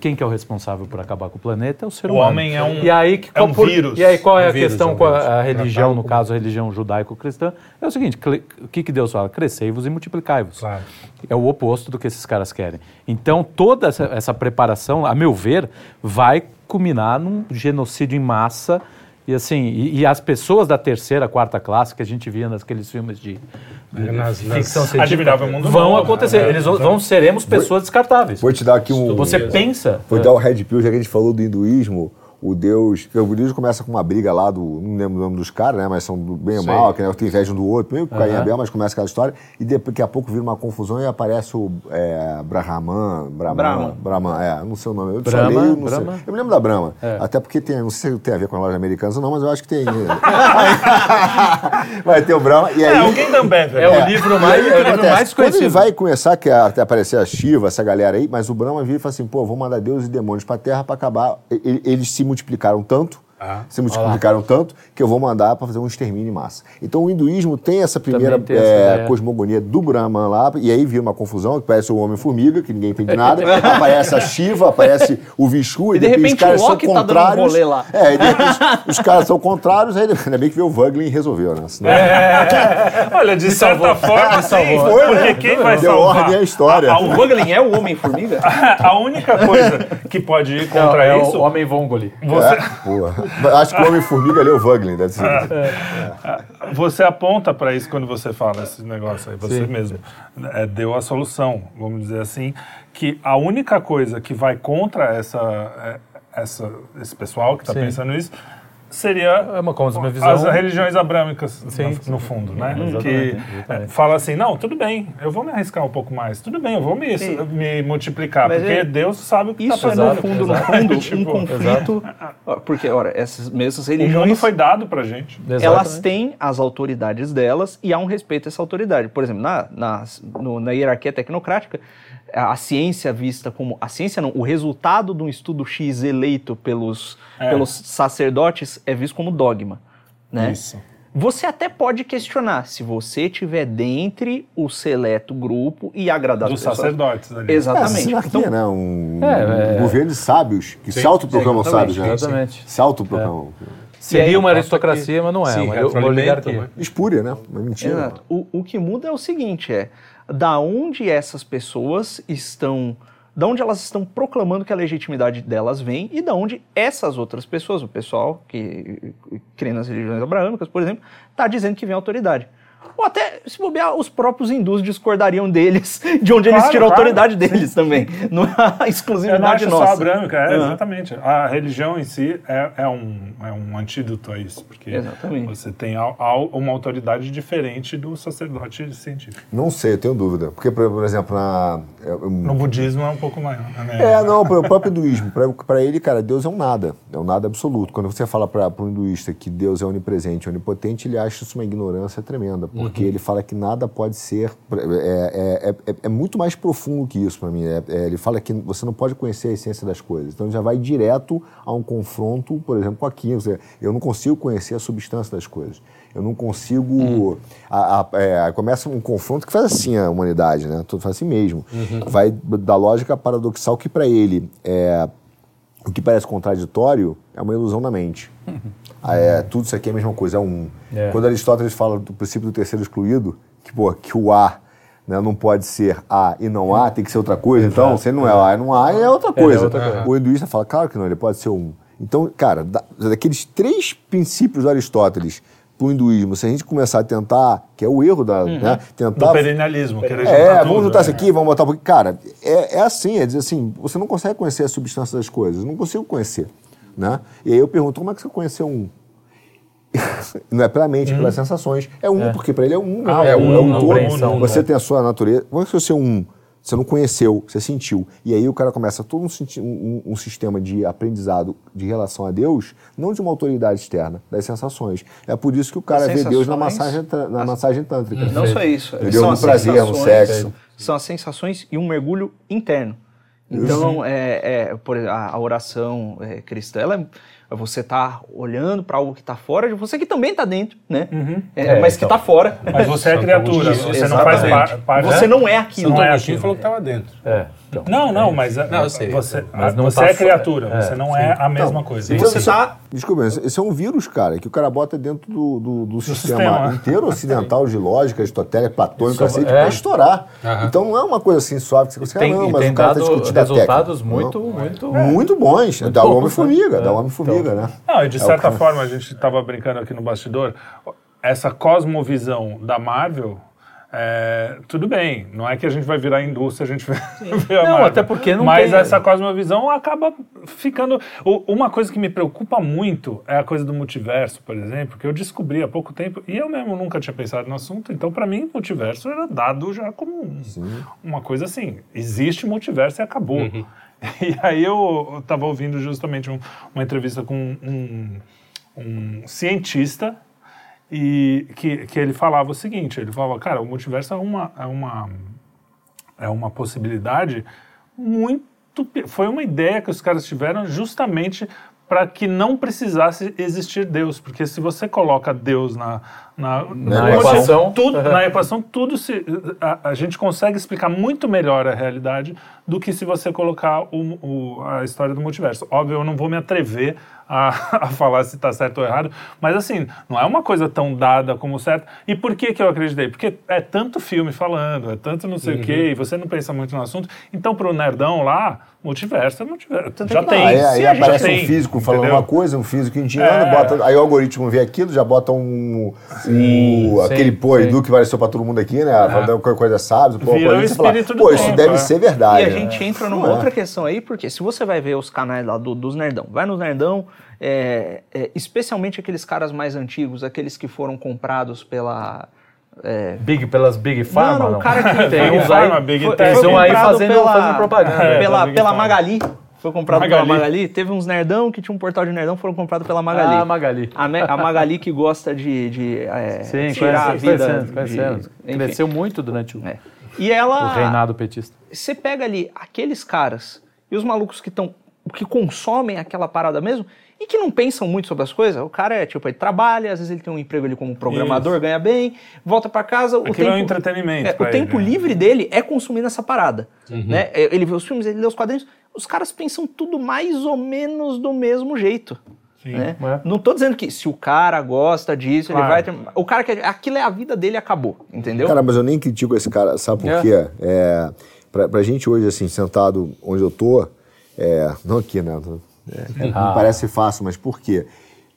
Quem que é o responsável por acabar com o planeta? É o ser O humano. homem é um- e aí, que- é um por- vírus. E aí qual é um a vírus, questão um com a, a religião, no caso a religião judaico-cristã? É o seguinte, o que, que Deus fala? Crescei-vos e multiplicai-vos. Claro. É o oposto do que esses caras querem. Então, toda essa, essa preparação, a meu ver, vai culminar num genocídio em massa. E assim, e, e as pessoas da terceira, quarta classe que a gente via naqueles filmes de Nas- nas- ficção científica Admirável Mundo vão Novo, acontecer. né? Eles vão, vão- seremos pessoas descartáveis. Vou te dar aqui um. Você pensa. Vou dar o Red Pill, já que a gente falou do hinduísmo. O Deus. porque O budismo começa com uma briga lá do. Não lembro o nome dos caras, né? Mas são do bem ou mal, que né, tem inveja um do outro, meio que Caim Abel, mas começa aquela história. E daqui a pouco vira uma confusão e aparece o é, Brahman. Brahman. Brahma. Brahman, é, não sei o nome. Eu só Brahma, leio, não sei. Eu me lembro da Brahma. É. Até porque tem, não sei se tem a ver com a loja americana ou não, mas eu acho que tem. [laughs] Vai ter o Brahma. E aí, [laughs] É, alguém da Ambev. É né? o livro mais, é o livro mais Quando ele conhecido. vai começar que até aparecer a Shiva, essa galera aí, mas o Brahma vira e fala assim, pô, vou mandar Deus e demônios pra Terra pra acabar. Eles se multiplicaram tanto, Ah. se multiplicaram tanto, que eu vou mandar pra fazer um extermínio em massa. Então o hinduísmo tem essa primeira tem essa é, cosmogonia do Brahman lá, e aí vira uma confusão, que parece o Homem-Formiga, que ninguém entende nada, [laughs] aparece a Shiva, aparece o Vishu, e, E de depois repente os caras o são Loki tá dando um contrários. rolê lá. É, e depois os caras são contrários, aí ainda bem que veio o Vuglin e resolveu, né? Senão- Olha, de certa forma, Me sim, salvou. porque quem vai Deu salvar? ordem à história. A, O a, Vogelin é o Homem-Formiga? [laughs] a única coisa que pode ir Não, contra é isso... o Homem Vongoli. Você, É, porra. Acho que o Homem-Formiga ali é o Vuglin, deve ser. você aponta para isso quando você fala esse negócio aí, você Sim. mesmo é, deu a solução, vamos dizer assim, que a única coisa que vai contra essa, é, essa esse pessoal que está pensando isso seria É uma cosmovisão. as religiões abrâmicas Sim, no, sim. no fundo, né? Exatamente, que exatamente. é, fala assim, não, tudo bem, eu vou me arriscar um pouco mais, tudo bem, eu vou me, Sim. me multiplicar, Mas porque é- Deus sabe o que Isso está é, no fazendo. fundo, no exato. fundo, um Tipo, conflito. Porque, ora, essas mesmas O mundo religiões, foi dado pra gente. elas Exatamente. têm as autoridades delas e há um respeito a essa autoridade. Por exemplo, na, na, no- na hierarquia tecnocrática, a, ciência vista como... A ciência não, o resultado de um estudo X eleito pelos, É. pelos sacerdotes é visto como dogma, né? Isso. Você até pode questionar se você estiver dentre o seleto grupo e agradar Dos sacerdotes ali. É, Exatamente. sinarquia, Então, né? Um, É, é. um governo de sábios, que se autoproclamam exatamente, sábios, né? exatamente. Se autoproclamam. Seria uma aristocracia, mas não é. se uma, uma oligarquia. né? Espúria, né? Uma mentira. Exato. O, o que muda é o seguinte, é da onde essas pessoas estão, da onde elas estão proclamando que a legitimidade delas vem e da onde essas outras pessoas, o pessoal que crê nas religiões abraâmicas, por exemplo, está dizendo que vem autoridade. Ou até, se bobear, os próprios hindus discordariam deles, [laughs] de onde eles Claro, tiram a claro, autoridade deles também. [laughs] Não é a exclusividade acho só nossa. abrâmica, é, Aham. exatamente. A religião em si é, é um, é um antídoto a isso, porque Exatamente. você tem al- al- uma autoridade diferente do sacerdote científico. Não sei, eu tenho dúvida. Porque, por por exemplo, na. eu- eu- No budismo é um pouco maior. Né? É, não, para o próprio hinduísmo. Para ele, cara, Deus é um nada. É um nada absoluto. Quando você fala para um hinduísta que Deus é onipresente, onipotente, ele acha isso uma ignorância tremenda. Porque ele fala que nada pode ser. É, é, é, é muito mais profundo que isso para mim. É- é, ele fala que você não pode conhecer a essência das coisas. Então já vai direto a um confronto, por exemplo, com a química. Eu não consigo conhecer a substância das coisas. Eu não consigo. a- a- é, começa um confronto que faz assim a humanidade, né? Tudo faz assim mesmo. Vai da lógica paradoxal que para ele é o que parece contraditório é uma ilusão na mente. [laughs] Ah, é, tudo isso aqui é a mesma coisa, é um. É. Quando Aristóteles fala do princípio do terceiro excluído, que, pô, que o A né, não pode ser A e não A, tem que ser outra coisa. Então, se não é A e não A, é outra coisa. outra coisa. O hinduísta fala, claro que não, ele pode ser um. Então, cara, da- daqueles três princípios do Aristóteles para o hinduísmo, se a gente começar a tentar, que é o erro da. Né, Do tentar perennialismo, querer é, juntar vamos tudo, juntar é. isso aqui, vamos botar um pouquinho. Cara, é, é assim, é dizer assim, você não consegue conhecer a substância das coisas, não consigo conhecer. Né? E aí eu pergunto, como é que você conheceu um? [laughs] não é pela mente, é pelas sensações. É um, porque para ele é um, né? Ah, é um, é um um, todo. compreensão, Você né? tem a sua natureza. Como é que você é um? Você não conheceu, você sentiu. E aí o cara começa todo um, um- um- sistema de aprendizado de relação a Deus, não de uma autoridade externa, das sensações. É por isso que o cara As vê Deus na massagem, na massagem tântrica. Não só isso. Entendeu? São No as prazer, no sensações- sexo. São as sensações e um mergulho interno. Então, é, é, por, a, a oração é, cristã, ela é- você está olhando para algo que está fora de você, que também está dentro, né? É, É, mas que então. está fora. Mas você é criatura, você não faz parte. Você não é aquilo. Não é aquilo. falou que estava dentro. É. Então, Não, não, mas é- Não, eu sei, você. Mas não você tá é criatura, é, você não é a mesma coisa. Então, Você isso- está Desculpa, esse é um vírus, cara, que o cara bota dentro do, do, do sistema, sistema. inteiro ocidental de lógica, aristotélica, platônica, assim, é. pra estourar. Aham. Então não é uma coisa assim suave que você consegue, tem, não, mas tem o cara tá dado discutindo a resultados técnica. muito, Não. muito... Muito bons, da bons, Homem-Formiga, né? da É. Homem-Formiga, né? Não, e de É certa forma, a gente estava brincando aqui no bastidor, essa cosmovisão da Marvel é, tudo bem, não é que a gente vai virar indústria, a gente vai [laughs] ver a Não, marca. até porque não Mas tem- essa cosmovisão acaba ficando... o- Uma coisa que me preocupa muito é a coisa do multiverso, por exemplo, que eu descobri há pouco tempo, e eu mesmo nunca tinha pensado no assunto, então para mim multiverso era dado já como um- uma coisa assim, existe multiverso e acabou. [laughs] E aí eu estava ouvindo justamente um- uma entrevista com um, um cientista e que, que ele falava o seguinte, ele falava, cara, o multiverso é uma, é uma, é uma possibilidade muito... Foi uma ideia que os caras tiveram justamente para que não precisasse existir Deus, porque se você coloca Deus na, na, Na você- equação. tudo, Uhum. na equação tudo se a, a gente consegue explicar muito melhor a realidade do que se você colocar o, o- a história do multiverso. Óbvio, eu não vou me atrever a, [laughs] a falar se está certo ou errado, mas assim, não é uma coisa tão dada como certo. E por que que eu acreditei? Porque é tanto filme falando, é tanto não sei o quê, e você não pensa muito no assunto. Então, pro nerdão lá, multiverso é multiverso. Já tem. Aí, aí aparece um físico falando entendeu? uma coisa, um físico indiano, É. bota, aí o algoritmo vê aquilo, já bota um. Sim, um aquele sim, pô, sim. Edu que apareceu pra todo mundo aqui, né? Falando qualquer coisa sábio, pô, aí você fala, pô, isso tempo, deve é. ser verdade. E a né? gente entra numa é. outra questão aí, porque se você vai ver os canais lá do- dos Nerdão, vai nos Nerdão, é, é, especialmente aqueles caras mais antigos, aqueles que foram comprados pela. é, Big, pelas Big Pharma, não, não. o cara que [laughs] Tem Big uns Pharma, aí, Big foi, Tech. Eles foi vão aí fazendo, pela, fazendo propaganda. É, pela, pela Pharma. Foi comprado Magali. pela Magali. Teve uns Nerdão que tinha um portal de Nerdão, foram comprados pela Magali. Ah, Magali. A, Me- a Magali que gosta de, de é, Sim, tirar a vida. conhecendo, de-. Cresceu muito durante o, É. E ela. o reinado petista. Você pega ali aqueles caras e os malucos que estão. que consomem aquela parada mesmo e que não pensam muito sobre as coisas. O cara é tipo, ele trabalha, às vezes ele tem um emprego ali como programador, ganha bem, volta pra casa. O Aquilo é um entretenimento é, o tempo ele, né? livre dele é consumir essa parada. Né? É, Ele vê os filmes, ele lê os quadrinhos. Os caras pensam tudo mais ou menos do mesmo jeito. Né? É. Não tô dizendo que se o cara gosta disso, ele Claro. vai. ter- O cara quer. Aquilo é a vida dele acabou. Entendeu? Cara, mas eu nem critico esse cara, sabe por É. quê? É, pra, pra gente hoje, assim, sentado onde eu tô, é, não aqui, né? É, Ah. Não parece fácil, mas por quê?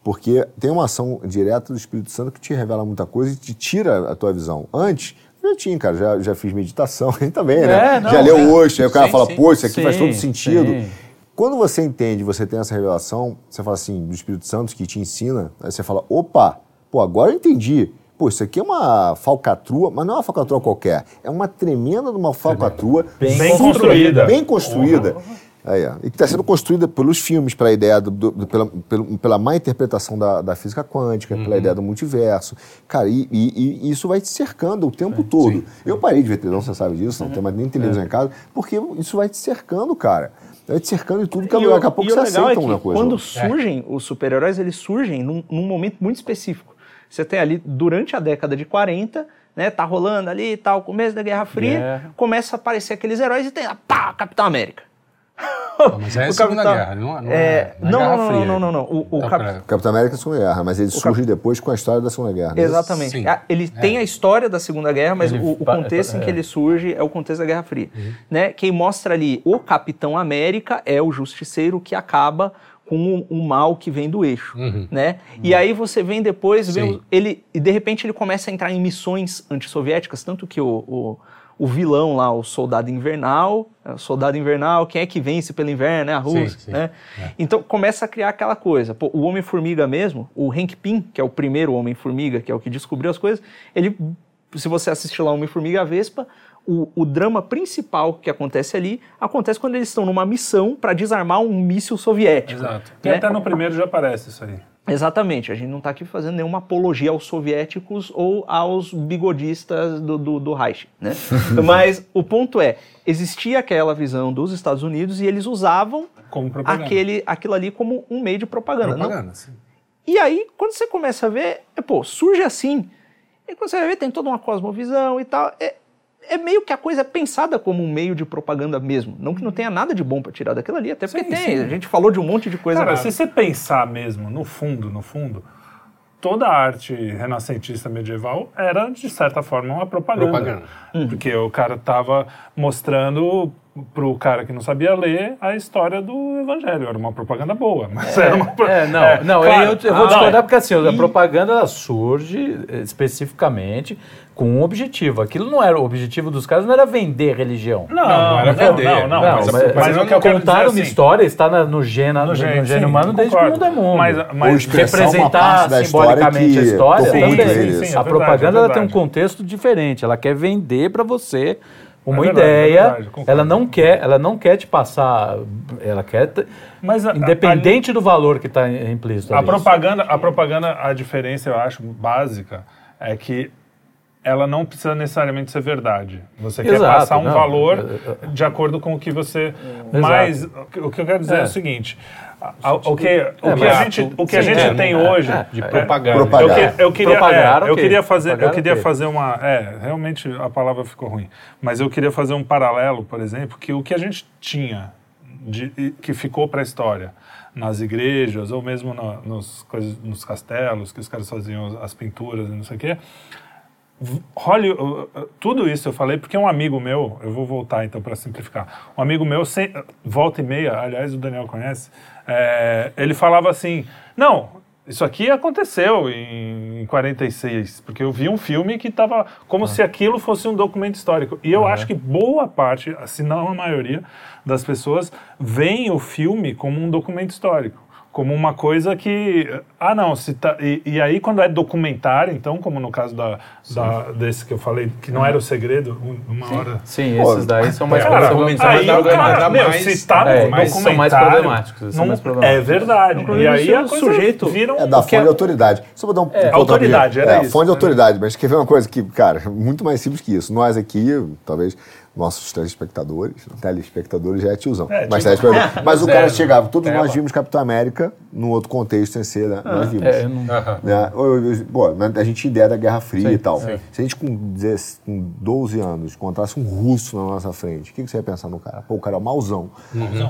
Porque tem uma ação direta do Espírito Santo que te revela muita coisa e te tira a tua visão. Antes, tinha, cara, já, já fiz meditação, [laughs] também, né? É, não, já leu é. hoje, aí o cara Sim, fala, sim. pô, isso aqui faz Sim, todo sentido. sim. Quando você entende, você tem essa revelação, você fala assim, do Espírito Santo que te ensina, aí você fala, opa, pô, agora eu entendi. Pô, isso aqui é uma falcatrua, mas não é uma falcatrua qualquer. É uma tremenda de uma falcatrua Bem super- construída. Bem construída. E que está sendo construída pelos filmes, pela ideia, do, do- do- pela, pelo- pela má interpretação da, da física quântica, pela ideia do multiverso. Cara, e, e- e isso vai te cercando o tempo todo. Eu parei de ver televisão, você sabe disso, não tem mais nem televisão em casa, porque isso vai te cercando, cara. Vai te cercando em tudo, que E daqui a pouco você legal aceita é uma coisa. Quando surgem os super-heróis, eles surgem num, num momento muito específico. Você tem ali, durante a década de 40, né, tá rolando ali e tal, começo da Guerra Fria, Guerra. começa a aparecer aqueles heróis e tem lá, pá, Capitão América. Mas é a O Segunda Capitão- Guerra, não, não É, é, não é não, Guerra não, Fria. não, não, não, O, o Cap- pra- Capitão América é a Segunda Guerra, mas ele surge depois com a história da Segunda Guerra. né? Exatamente. Sim. Ele tem a história da Segunda Guerra, mas Ele o, o contexto em que é. ele surge é o contexto da Guerra Fria. Né? Quem mostra ali o Capitão América é o justiceiro que acaba com o, mal que vem do eixo. Né? E aí você vem depois, Sim. o- ele, e de repente ele começa a entrar em missões antissoviéticas, tanto que o, o, o vilão lá, o Soldado Invernal, é, o Soldado Invernal, quem é que vence pelo inverno? É a Sim, Rússia. sim. Né? Então começa a criar aquela coisa. Pô, o Homem-Formiga mesmo, o Hank Pym, que é o primeiro Homem-Formiga, que é o que descobriu as coisas, ele, se você assistir lá Homem-Formiga Vespa, o, o drama principal que acontece ali acontece quando eles estão numa missão para desarmar um míssil soviético. Exato. E né? até no primeiro já aparece isso aí. Exatamente, a gente não está aqui fazendo nenhuma apologia aos soviéticos ou aos bigodistas do, do, do Reich, né? [laughs] Mas o ponto é, existia aquela visão dos Estados Unidos e eles usavam aquele, aquilo ali como um meio de propaganda. Propaganda, sim. E aí, quando você começa a ver, é, pô, surge assim, e quando você vai ver, tem toda uma cosmovisão e tal, é, é meio que a coisa é pensada como um meio de propaganda mesmo. Não que não tenha nada de bom para tirar daquilo ali, até porque Sim, tem. sim. A gente falou de um monte de coisa. Cara, se você pensar mesmo, no fundo, no fundo, toda a arte renascentista medieval era, de certa forma, uma propaganda. Propaganda. Uhum. Porque o cara tava mostrando pro cara que não sabia ler a história do evangelho. Era uma propaganda boa, [laughs] mas era uma... pro- É, não, é, não, claro. eu, eu vou Ah, discordar não. porque assim, a propaganda ela surge eh, especificamente com um objetivo. Aquilo não era o objetivo dos caras, não era vender religião. Não, não era não, vender. não, não, Não, mas, mas, mas, o que eu quero dizer contar é uma assim, história está na- no gene, no no gene, gene, sim, humano desde que o mundo é mundo. Mas, mas Representar história simbolicamente a história também. sim, é a verdade, propaganda é ela tem um contexto diferente. Ela quer vender para você uma É verdade, é ideia. verdade, concordo. ela não quer, ela não quer te passar, ela quer Mas a- independente do valor que está implícito. A ali. propaganda, a propaganda, a diferença, eu acho, básica, é que ela não precisa necessariamente ser verdade. Você quer Exato, passar um não. valor de acordo com o que você. Mas o que eu quero dizer é, É. o seguinte: a- a- o que, o que a gente, o que a gente é, tem é, hoje. é, De É. propaganda. Eu, Propagar. que- eu queria, Propagar, é, eu queria fazer, eu queria fazer uma, é, realmente a palavra ficou ruim, mas eu queria fazer um paralelo, por exemplo, que o que a gente tinha de, que ficou para a história nas igrejas ou mesmo na- nos, nos castelos que os caras faziam as- as pinturas e não sei o quê. Hollywood, uh, uh, tudo isso eu falei porque um amigo meu, eu vou voltar então para simplificar. Um amigo meu, sem, volta e meia, aliás o Daniel conhece, é, ele falava assim: não, isso aqui aconteceu em, em 46, porque eu vi um filme que estava como se aquilo fosse um documento histórico. E eu acho que boa parte, se não a maioria das pessoas, veem o filme como um documento histórico como uma coisa que ah não se tá, e, e aí quando é documentário então como no caso da, da desse que eu falei que não era o segredo um- uma hora Sim, Pô, esses daí são mais é, Cara, documentário aí cara, meu, mais- se tá no é, documentário, são mais problemáticos, são não- mais problemáticos. É verdade. E é aí o sujeito vira um, É da fonte de autoridade. Só vou dar um ponto autoridade, era é, isso, Fonte de né? autoridade, mas quer ver uma coisa que, cara, muito mais simples que isso. Nós aqui, talvez nossos telespectadores, telespectadores já é tiozão. É, mas, [laughs] mas o cara chegava, todos nós vimos Capitão América num outro contexto sem ser, né? nós vimos. É, eu não-. Né? Eu- eu- Pô, né, a gente tinha ideia da Guerra Fria e tal. Se a gente com, 10 com 12 anos encontrasse um russo na nossa frente, o que, que você ia pensar no cara? Pô, o cara é o mauzão.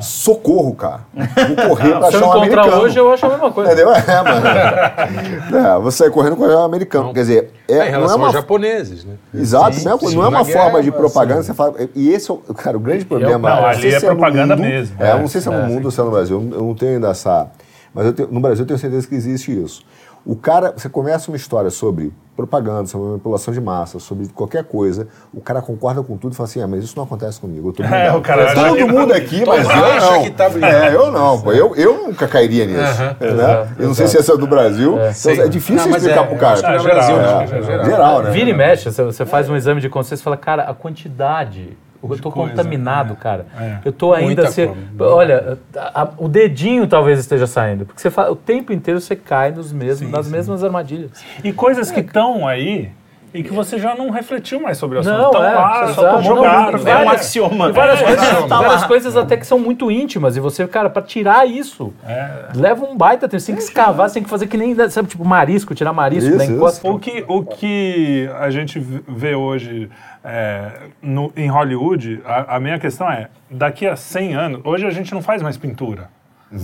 Socorro, cara. Vou correr pra Se eu achar um encontrar americano. hoje, eu acho a mesma coisa. Entendeu? [laughs] É, mano. É, você correndo com o americano. Quer dizer, é, em não é relação uma aos japoneses, né? Exato, não é, sim. não é uma Na forma de guerra, propaganda. assim. Você fala, e esse é o, cara, o grande problema. não, eu ali sei é se no propaganda mundo, mesmo. É, eu É, não sei se é no mundo ou se é no Brasil. Eu não tenho ainda essa. Mas eu tenho- no Brasil eu tenho certeza que existe isso. O cara, você começa uma história sobre propaganda, sobre manipulação de massa, sobre qualquer coisa, o cara concorda com tudo e fala assim: ah, mas isso não acontece comigo. Eu tô [laughs] É, o cara acha Todo que- mundo aqui, Todo mas eu acha não. que tá brilhando. é, eu não, pô. Eu, eu nunca cairia nisso. né? Eu não sei se essa é do Brasil. Então, Sim. é difícil Não, explicar é, pro cara. acho que É, no Brasil, geral, é É, geral. né? Vira e mexe, você, você faz um exame de consciência e fala, cara, a quantidade. Eu tô coisa, contaminado, é, cara. é. Eu tô ainda. Muita se- coisa. olha, a- a- o dedinho talvez esteja saindo. Porque você fala, o tempo inteiro você cai nos mesmos, nas mesmas armadilhas. e coisas que estão aí e que você já não refletiu mais sobre o assunto. Não, Estão é, lá, só jogaram. Não, É um várias- axioma. E várias, É, coisas, várias coisas até que são muito íntimas. E você, cara, pra tirar isso, É. leva um baita tempo. Você tem que escavar, você tem que fazer que nem, sabe, tipo marisco, tirar marisco Isso, da encosta. O que, o que a gente vê hoje é, no- em Hollywood, a, a minha questão é, daqui a 100 anos, hoje a gente não faz mais pintura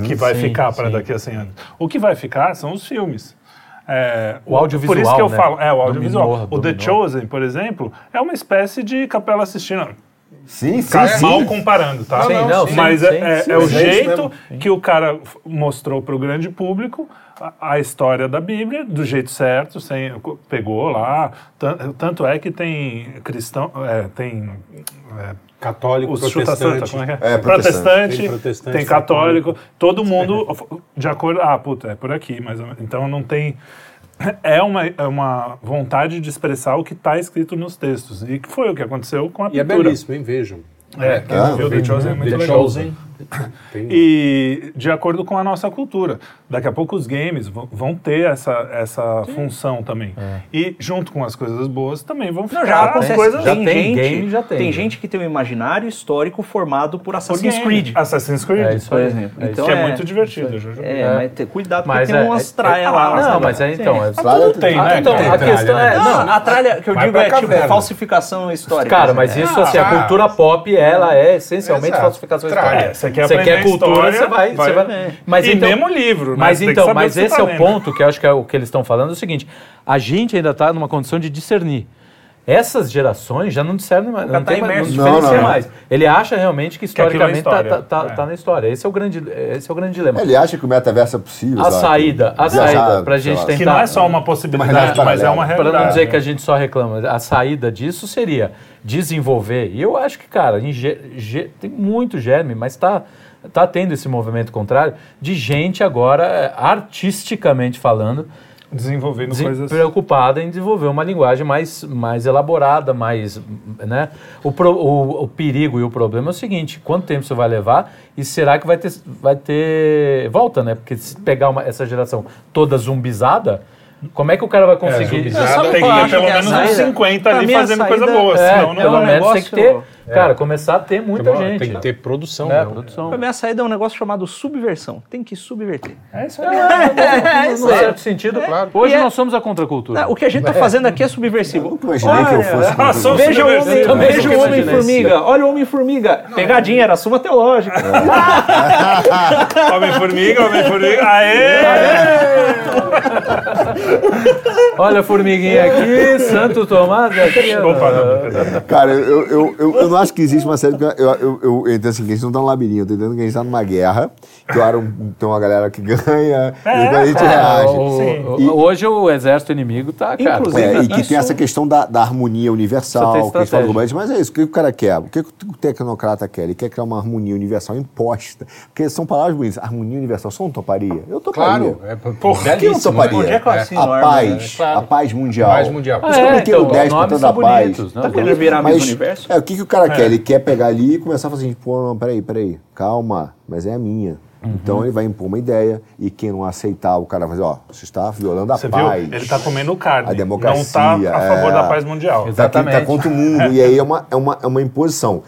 que vai Sim, ficar para daqui a 100 anos. O que vai ficar são os filmes. É, O audiovisual, Por isso que eu né? falo, é, o audiovisual. Dominou, o The. Chosen, por exemplo, é uma espécie de capela assistindo. Sim, sim, Tá sim. mal comparando, tá? Sim, não, sim, Mas sim, é, é- sim, é o jeito que o cara mostrou para o grande público a, a história da Bíblia do jeito certo, sem, pegou lá. tan- Tanto é que tem cristão, é, tem é, Católico, os chuta santa, protestante. como é é? É, protestante. protestante, Tem protestante, tem católico, todo mundo [laughs] de acordo. Ah, puta, é por aqui, mas então não tem. É uma, é uma vontade de expressar o que está escrito nos textos. E que foi o que aconteceu com a E é pintura. belíssimo, hein? Vejam. É, quem Ah, não viu The Chosen é muito The legal. Chosen. E de acordo com a nossa cultura. Daqui a pouco os games vão- ter essa, essa função também. E junto com as coisas boas também vão ficar Não, já as acontece. coisas Já tem, tem gente, game, já tem. tem gente que tem um imaginário histórico formado por por Assassin's game. Creed, Assassin's Creed. É isso por exemplo. É então que é, é, muito divertido. É, É. mas ter cuidado porque Mas tem é- umas é- traias é- lá. Não, mas é então. É, Tudo tem, né? então, Tem a questão né? é. Não, a tralha que eu digo é tipo falsificação histórica. Cara, mas né? isso, assim, a Ah, cultura pop, ela é essencialmente falsificação histórica. Você quer Você quer cultura, história, você vai... vai- você vai- É. Mas e então, mesmo livro, né? Mas Você então, mas você esse tá é o ponto que eu acho que é o que eles estão falando, é o seguinte, a gente ainda está numa condição de discernir Essas gerações já não discernem mais, não, tá tem, mais- não imerso. Não, não, não. mais. Ele acha realmente que é historicamente tá, história. tá, tá- É. tá na história. Esse é o grande, esse é o grande dilema. Ele acha que o metaverso é possível. A sabe? saída, a Viajar, saída pra sei gente tentar- Que não é só uma possibilidade, mas é uma. Para realidade. não dizer né? que a gente só reclama, a saída disso seria desenvolver. E eu acho que, cara, em ge- ge- tem muito germe, mas tá, tá tendo esse movimento contrário de gente agora, eh, artisticamente falando, Desenvolvendo desen- coisas... preocupada em desenvolver uma linguagem mais, mais elaborada, mais, né? O, pro- o, o perigo e o problema é o seguinte, quanto tempo isso vai levar e será que vai ter, vai ter volta, né? Porque se pegar uma- essa geração toda zumbizada, como é que o cara vai conseguir... zumbizada. Sabe o Tem que ter pelo é menos uns saída? 50 Pra ali a fazendo coisa saída- boa, É, senão não pelo vai. menos tem que ter, negócio- cara, começar a ter muita gente. Tem que ter produção. né? né? produção. Pra mim, a saída é um negócio chamado subversão. Tem que subverter. É isso aí. É, isso no aí. certo sentido, claro. Hoje E é- nós somos a contracultura. O que a gente tá fazendo aqui é subversivo. Nunca imaginei que eu fosse. [laughs] Ah, Veja o homem, Também veja o imaginei Homem-Formiga. Olha o Homem-Formiga. Pegadinha, era suma teológica. [laughs] [laughs] Homem-formiga, homem-formiga. Aê! Olha a formiguinha aqui, Santo Tomás aqui. ó. Opa, não. Cara, eu, eu, eu, eu não acho que existe uma série. que Eu, eu, eu, eu entendo assim, que a gente não tá num labirinto, eu entendo que a gente tá numa guerra, que um- tem uma galera que ganha, e depois a gente É, reage. o- o- E- hoje o exército inimigo tá, cara. Inclusive, É, e que Isso- tem essa questão da, da harmonia universal, Precisa ter que a gente fala estratégia. globalmente, mas é isso, o que o cara quer? O que o tecnocrata quer? Ele quer criar uma harmonia universal imposta. Porque são palavras bonitas. Harmonia universal, só não toparia? Eu toparia. Claro. É, pô, Por que eu toparia? Onde é que eu assino a paz, né? Claro. a paz mundial. Paz mundial. Por isso que eu é, botei o então, 10 os nomes tentando são a paz. bonitos, né? Tá querendo virar Mas Universo? é, o que, que o cara quer? Ele quer pegar ali e começar a fazer assim, pô, não, peraí, peraí, calma, mas é a minha. Uhum. Então ele vai impor uma ideia e quem não aceitar, o cara vai dizer, ó, você está violando a Você viu? paz. Ele tá comendo carne. A democracia, Não tá a favor é. da paz mundial. Tá, aqui, Exatamente. tá contra o mundo. e aí é uma, é, uma, é uma imposição.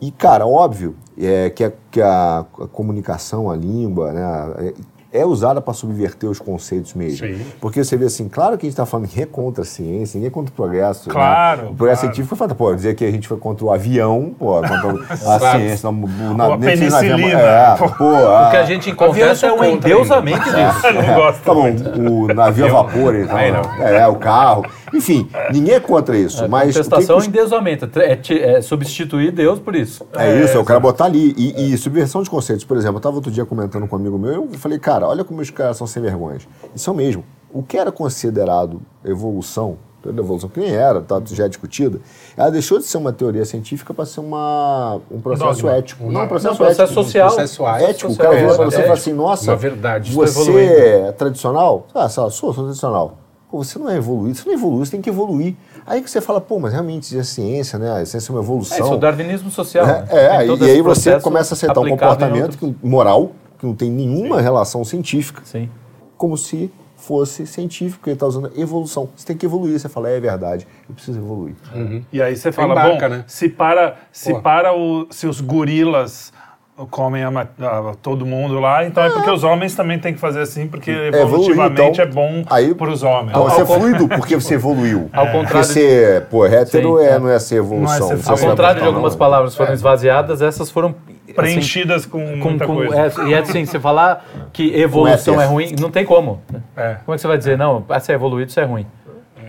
E, cara, óbvio é, que, a, que a, a comunicação, a língua, né, é, é usada para subverter os conceitos mesmo. Sim. Porque você vê assim, claro que a gente está falando que é contra a ciência, ninguém é contra o progresso. né? Claro, O progresso claro. científico foi fato, pô, dizer que a gente foi contra o avião, pô, contra [laughs] a ciência, não, na, a nem avião, penicilina. É, [laughs] Pô. pô, O que a gente encontra é um contra endeusamento [laughs] disso. Eu não gosto. Tá bom, o navio a vapor, então, Aí não. é, o carro. Enfim, ninguém é contra isso, mas o que que Contestação os e endeusamento. É, ti- é substituir Deus por isso. É isso, eu quero botar ali. E, e subversão de conceitos. Por exemplo, eu estava outro dia comentando com um amigo meu, eu falei, cara, olha como os caras são sem vergonhas. Isso é o mesmo. O que era considerado evolução, toda evolução que nem era, tá, já é discutida, ela deixou de ser uma teoria científica para ser uma, um processo Dogma. ético. Não, um processo, Não, processo ético. social. Processo Ético, o social, cara vira pra é, você e fala assim, nossa, verdade. você evoluindo. é tradicional? Ah, sou, sou tradicional. Pô, você não é evoluído, você não evoluiu, você tem que evoluir. Aí que você fala, pô, mas realmente a ciência, né? A ciência é uma É evolução. isso, o darwinismo social. né? É, é, Tem todo e aí você começa a aceitar um comportamento outros- que- moral que não tem nenhuma relação científica, Sim. como se fosse científico, porque ele está usando evolução. Você tem que evoluir, você fala, é verdade, eu preciso evoluir. E aí você fala, Embarca, bom, né? se para, se para o, se os gorilas comem a a- todo mundo lá, então é porque os homens também têm que fazer assim, porque evoluir, evolutivamente então, é bom aí- para os homens. Então, você é fluido porque você evoluiu. [laughs] Ao Porque contrário de- ser, pô, hétero Sim, é, é. não é ser evolução. ser Você Ao contrário de algumas não. palavras foram esvaziadas, essas foram assim, Preenchidas com, com, muita com- coisa. é, e é assim, você falar que evolução é ruim, não tem como. É. Como é que você vai dizer, não, ah, se é evoluído, isso é ruim?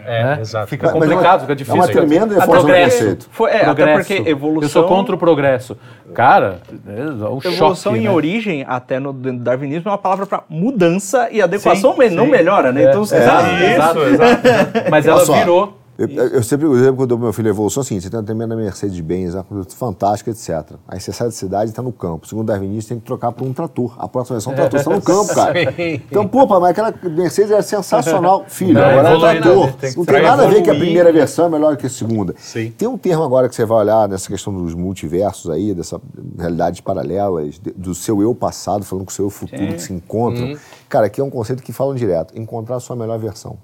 É, né? exato. Fica Mas- mas complicado, é uma- fica é difícil. uma fica- tremenda reforço do progresso. conceito. Foi, é, até Progresso. porque evolução... Eu sou contra o progresso. Cara, é um Evolução choque, em né? origem, até no darwinismo, é uma palavra para mudança e adequação Sim, me- não sim. melhora, né? É, Então, você exato, exato. Exato. [laughs] Mas ela virou. Eu, eu sempre eu lembro quando meu filho a evolução assim, você tem uma tremenda Mercedes-Benz, uma coisa fantástica, etc. Aí você sai da cidade e está no campo. Segundo o darwinista, tem que trocar por um trator. A próxima versão é um trator, você está no [laughs] campo, cara. Sim. Então, pô, mas aquela Mercedes era sensacional. [laughs] Filho, Não, agora é evoluir, trator. né? Tem Não tem nada a ver que a primeira versão é melhor que a segunda. Sim. Tem um termo agora que você vai olhar nessa questão dos multiversos aí, dessa realidades paralelas, do seu eu passado falando com o seu eu futuro que se encontram. Cara, aqui é um conceito que falam direto: encontrar a sua melhor versão.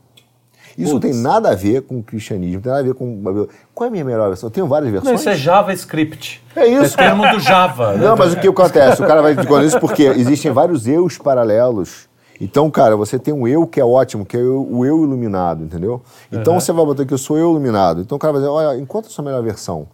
Isso não tem nada a ver com o cristianismo, não tem nada a ver com. Qual é a minha melhor versão? Eu tenho várias Não, versões. isso é JavaScript. É isso. É termo do Java. né? Não, mas o que acontece? O cara vai dizer isso porque existem vários eus paralelos. Então, cara, você tem um eu que é ótimo, que é o eu iluminado, entendeu? Então você vai botar que eu sou eu iluminado. Então o cara vai dizer, olha, encontra a sua melhor versão.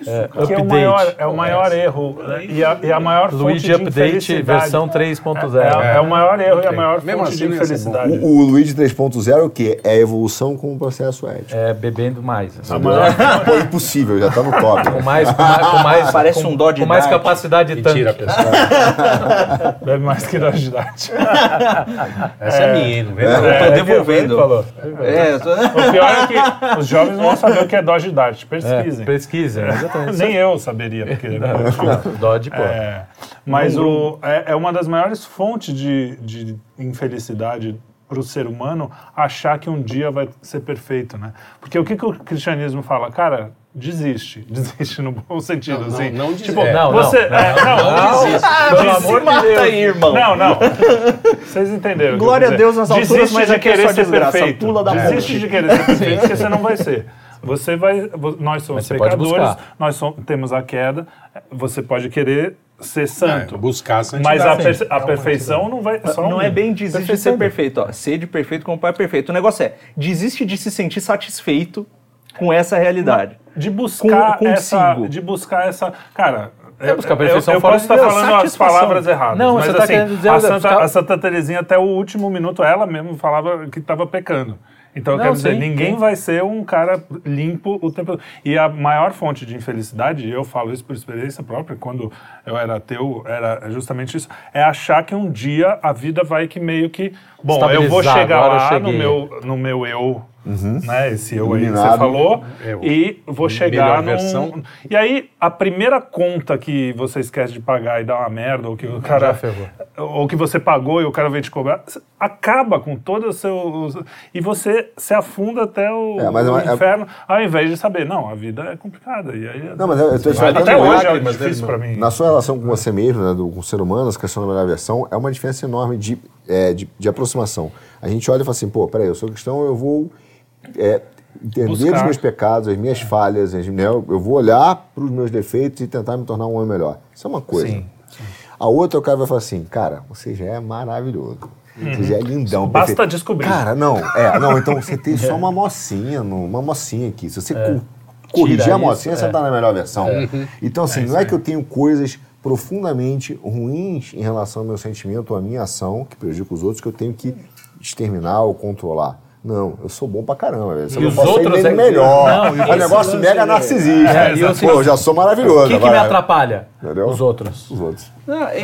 Isso? É? Que é o maior, é o maior erro né? e, a, e a maior fonte Luigi de Update versão 3.0. É, é o maior erro e a maior Mesmo fonte assim, de ser bom. infelicidade. O, o Luigi 3.0 é o quê? É a evolução com o processo ético. É bebendo mais. assim. A maior [laughs] Pô, impossível, já tá no top. Com mais, com mais, com mais- Parece com- um Dodge Com mais Dart. capacidade de tanque. Pessoal. [laughs] bebe mais que de idade. [laughs] Essa é, minha, não vem? Eu tô É, devolvendo. falou. É, O pior é que os jovens não vão saber o que é Dodge Dart. Pesquisem. É, pesquisa, exatamente. Nem eu saberia, porque... Não, Dodge, pô. É, mas o, é, é uma das maiores fontes de, de infelicidade para o ser humano achar que um dia vai ser perfeito, né? Porque o que, que o cristianismo fala? Cara, desiste. [laughs] Desiste no bom sentido, Não, assim. não desiste. tipo, É. Não, você... não, é, não, não, desiste. pelo Desiste. amor de Mata Deus. aí, irmão. Não, não. Vocês entenderam. Glória a. Deus nas alturas, Desiste mas de aqui é querer só ser desgraça. perfeito. Pula da Desiste ponte. de querer ser perfeito, porque você não vai ser. Você vai, nós somos pecadores, buscar. nós som- temos a queda. Você pode querer ser santo. É, buscar a santidade. Mas a, per- a perfeição não vai. Só Não um- é bem desiste de ser perfeito, ó. Sede perfeito como o pai é perfeito. O negócio é, desiste de se sentir satisfeito com essa realidade. de buscar Com- essa, de buscar essa, cara. É buscar eu- perfeição eu, fora posso de estar Deus. falando as palavras erradas, Não, mas você tá assim, querendo dizer, a, Santa, ficar- a Santa Terezinha até o último minuto ela mesmo falava que estava pecando. Então, eu Não, quero dizer, sim, ninguém sim. vai ser um cara limpo o tempo. E a maior fonte de infelicidade, e eu falo isso por experiência própria, quando eu era ateu, era justamente isso, é achar que um dia a vida vai que meio que... Bom, eu vou chegar agora eu lá no meu, no meu eu, né, esse eu aí que você falou, Eu. e vou chegar num... versão. E aí, a primeira conta que você esquece de pagar e dá uma merda, ou que o cara. Ou que você pagou e o cara veio te cobrar, acaba com todo o seu. E você se afunda até o, É, mas é o uma- é- inferno, ao invés de saber, não, a vida é complicada. E aí, Não, mas eu, eu tô te até hoje é difícil pra mim. Na sua relação com você mesmo, né, do, com o ser humano, essa questão da melhor versão, é uma diferença enorme de, é, de, de aproximação. A gente olha e fala assim, pô, peraí, eu sou cristão, eu vou é, entender Buscar. os meus pecados, as minhas falhas, as- né, eu vou olhar para os meus defeitos e tentar me tornar um homem melhor. Isso é uma coisa. Sim, A outra, o cara vai falar assim, cara, você já é maravilhoso. Você já é lindão. Uhum. Basta perfeito. descobrir. Cara, não, é, não, então você tem só uma mocinha, uma mocinha aqui. Se você co- corrigir É. Tira a isso, mocinha, você é. tá na melhor versão. Então, assim, não é que eu tenho coisas profundamente ruins em relação ao meu sentimento ou à minha ação, que prejudica os outros, que eu tenho que exterminar ou controlar. Não, eu sou bom pra caramba, velho. Só E eu os posso outros ser é- melhor. Não, é um negócio mega narcisista. É, e o Pô, eu já sou maravilhoso. O que, que me atrapalha? Entendeu? Os outros. Os outros.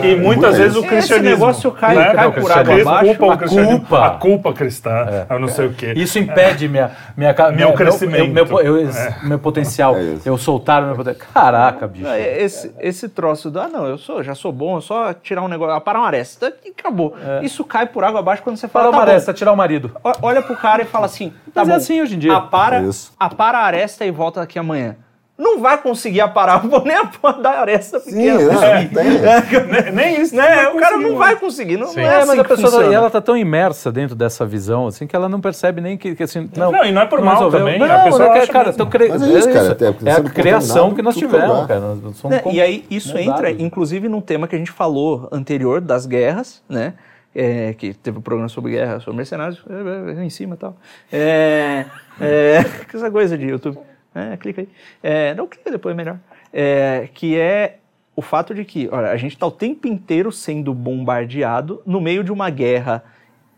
E muitas é vezes o cristianismo. Esse negócio cai- né? cai por água abaixo. culpa A culpa. A culpa cristã, eu não sei o quê. Isso impede minha, minha, ca- Meu crescimento. Meu, meu, eu- meu potencial. É eu soltar o meu potencial. Caraca, bicho. Não, é- Esse, esse troço do, ah, não, eu sou, já sou bom, é só tirar um negócio, parar uma aresta e acabou. Isso cai por água abaixo quando você fala, Para tá uma bom. aresta, tirar o marido. Olha pro cara e fala assim, tá Mas é bom. assim hoje em dia. Apara, Isso. apara a aresta e volta daqui amanhã. Não vai conseguir aparar, vou [laughs] nem a porra da aresta Sim, pequena. né? Tem. Nem, nem isso. Né? não O cara não vai conseguir, não, não é, É, assim mas a que pessoa funciona. e ela tá tão imersa dentro dessa visão assim que ela não percebe nem que, que assim não. Não, e não é por mal resolveu. também, Não, a pessoa é que, acha cara, mesmo. tão cre... Mas é isso, cara, até é a criação que nós tivemos, cara. Nós somos Né, com- E aí isso né, entra, dados. inclusive, num tema que a gente falou anterior das guerras, né? É, que teve um programa sobre guerra, sobre mercenários, é, é, em cima e tal. É, é, [laughs] essa coisa de YouTube. É, clica aí. É, não, clica depois, é melhor. É, que é o fato de que, olha, a gente está o tempo inteiro sendo bombardeado no meio de uma guerra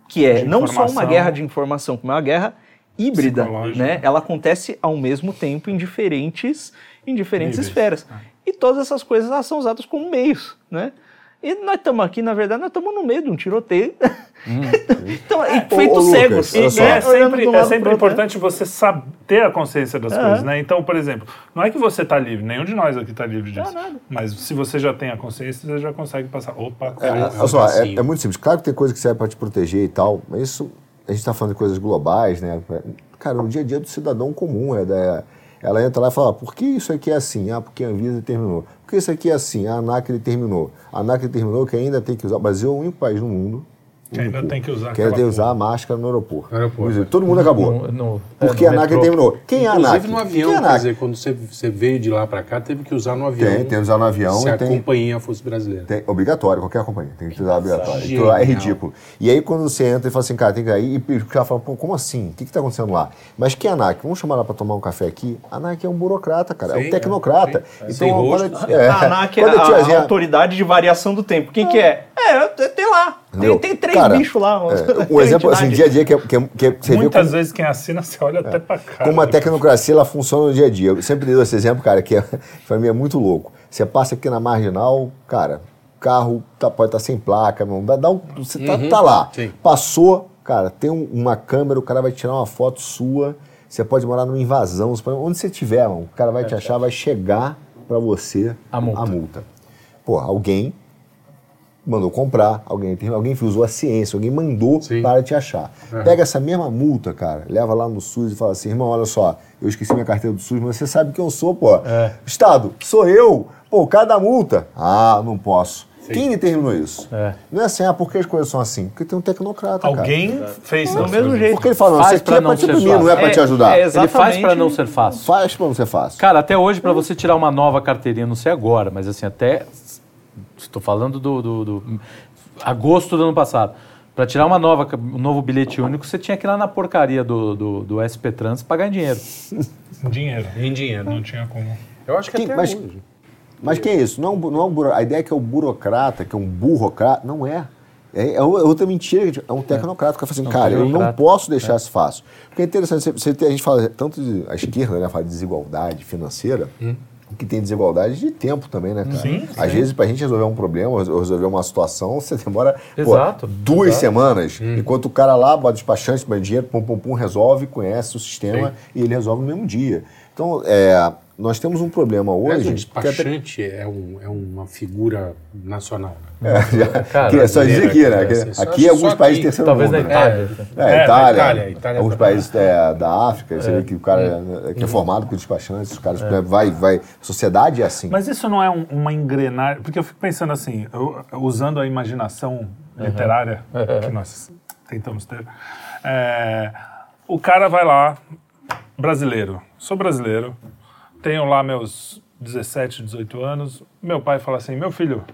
que é não só uma guerra de informação, como é uma guerra híbrida, né? Ela acontece ao mesmo tempo em diferentes, em diferentes Níveis. esferas. E todas essas coisas são usadas como meios, né? E nós estamos aqui, na verdade, nós estamos no meio de um tiroteio. [laughs] então, e Ô, feitos ô, Lucas, cegos. olha E só. é sempre, é sempre né? importante você saber, ter a consciência das Aham. coisas, né? Então, por exemplo, não é que você está livre, nenhum de nós aqui está livre disso. nada. Mas se você já tem a consciência, você já consegue passar. Opa, É, cara, olha só, é, passinho. é muito simples. Claro que tem coisa que serve para te proteger e tal, mas isso, a gente está falando de coisas globais, né? Cara, no dia a dia do cidadão comum, é da, ela entra lá e fala, por que isso aqui é assim? Ah, porque a Anvisa determinou. Por que isso aqui é assim? Ah, A ANAC determinou. A ANAC determinou que ainda tem que usar. Brasil é o único país no mundo Que ainda tem que usar Que aquela é usar a máscara no aeroporto. Aeroporto. Quer Todo mundo acabou. No- no- Porque é, a ANAC metrô. terminou. Quem é a ANAC? Inclusive no avião, Quem é a quer ANAC? dizer, quando você, você veio de lá para cá, teve que usar no avião. Tem, tem que usar no avião Se a tem, companhia fosse brasileira. tem- obrigatório, qualquer companhia, tem que usar obrigatório. Então, é ridículo. E aí quando você entra e fala assim, cara, tem que ir aí, e o cara fala, pô, como assim? O que está acontecendo lá? Mas que é a ANAC? Vamos chamar ela para tomar um café aqui? A ANAC é um burocrata, cara, é Sim, um tecnocrata. sim. Então, Sem rosto. quando, é, A ANAC é a a, a autoridade de variação do tempo. Quem que é? É, tem lá. Tem três Cara, bichos lá. é, um [laughs] exemplo assim, dia a dia, que, é- que, é- que é- você vê Muitas como, vezes quem assina, você olha até pra cá. como a tecnocracia ela funciona no dia a dia. Eu sempre dei esse exemplo, cara, que é, pra mim é muito louco. Você passa aqui na marginal, cara, carro tá, pode estar sem placa, não dá, dá um, você tá, tá lá. sim. Passou, cara, tem um- uma câmera, o cara vai tirar uma foto sua. Você pode morar numa invasão, você pode- onde você estiver, mano, o cara vai te achar, vai chegar pra você A multa. Pô, alguém mandou comprar, alguém, tem- alguém usou a ciência, alguém mandou Sim. para te achar. Pega essa mesma multa, cara, leva lá no SUS e fala assim, irmão, olha só, eu esqueci minha carteira do SUS, mas você sabe quem eu sou, pô. É. Estado, sou eu. Pô, cada multa. Ah, não posso. Quem determinou isso? É. Não é assim, ah, por que as coisas são assim? Porque tem um tecnocrata, cara. Alguém fez Do mesmo jeito. Porque ele fala, não, isso aqui pra é não pra te ser oprimir, não é fácil. pra te ajudar. É, Ele faz para não ser fácil. Faz pra não ser fácil. Cara, até hoje, para você tirar uma nova carteirinha, não sei agora, mas assim, até. Estou falando do, do- do- agosto do ano passado. Para tirar uma nova, um novo bilhete único, você tinha que ir lá na porcaria do, do, do SP Trans pagar em dinheiro. [laughs] Dinheiro. Em dinheiro. Não tinha como. Eu acho que Quem- até mas- hoje. Mas que é isso? Não, é um não é um buro- a ideia é que é o burocrata, que é um burocrata. Não é. É, é outra mentira. É um tecnocrata que fala assim, É um cara, eu não posso deixar isso fácil. Porque é interessante, você, você tem- a gente fala tanto de, a esquerda, né, fala de desigualdade financeira, que tem desigualdade de tempo também, né, cara? Sim, Às vezes, pra gente resolver um problema, ou resolver uma situação, você demora pô, Exato, duas exato. semanas, enquanto o cara lá, bota despachante, põe dinheiro, pum, pum, pum, resolve, conhece o sistema e ele resolve no mesmo dia. Então, é, nós temos um problema hoje. o até- despachante é, um- é uma figura nacional. [laughs] É, já- Cara, que é só dizer aqui, né? é, que assim, só- aqui, só alguns aqui. países terceiro Talvez mundo. na né? Itália. É, É, na Itália, Itália, Itália alguns países é, da África, você vê que o cara é, que é formado por despachantes, os caras né, vai, vai. A sociedade é assim. Mas isso não é um- uma engrenagem. Porque eu fico pensando assim, eu- usando a imaginação literária [laughs] que nós tentamos ter. é, o cara vai lá, brasileiro, sou brasileiro, tenho lá meus 17, 18 anos. Meu pai fala assim: meu filho,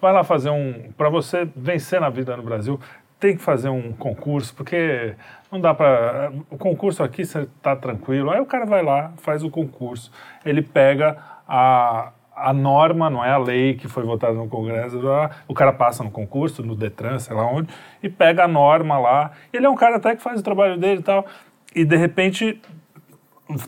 vai lá fazer um. Para você vencer na vida no Brasil, tem que fazer um concurso, porque não dá para. O concurso aqui você tá tranquilo. Aí o cara vai lá, faz o concurso, ele pega a. A norma, não é a lei que foi votada no Congresso, o cara passa no concurso, no Detran, sei lá onde, e pega a norma lá. Ele é um cara até que faz o trabalho dele e tal. E de repente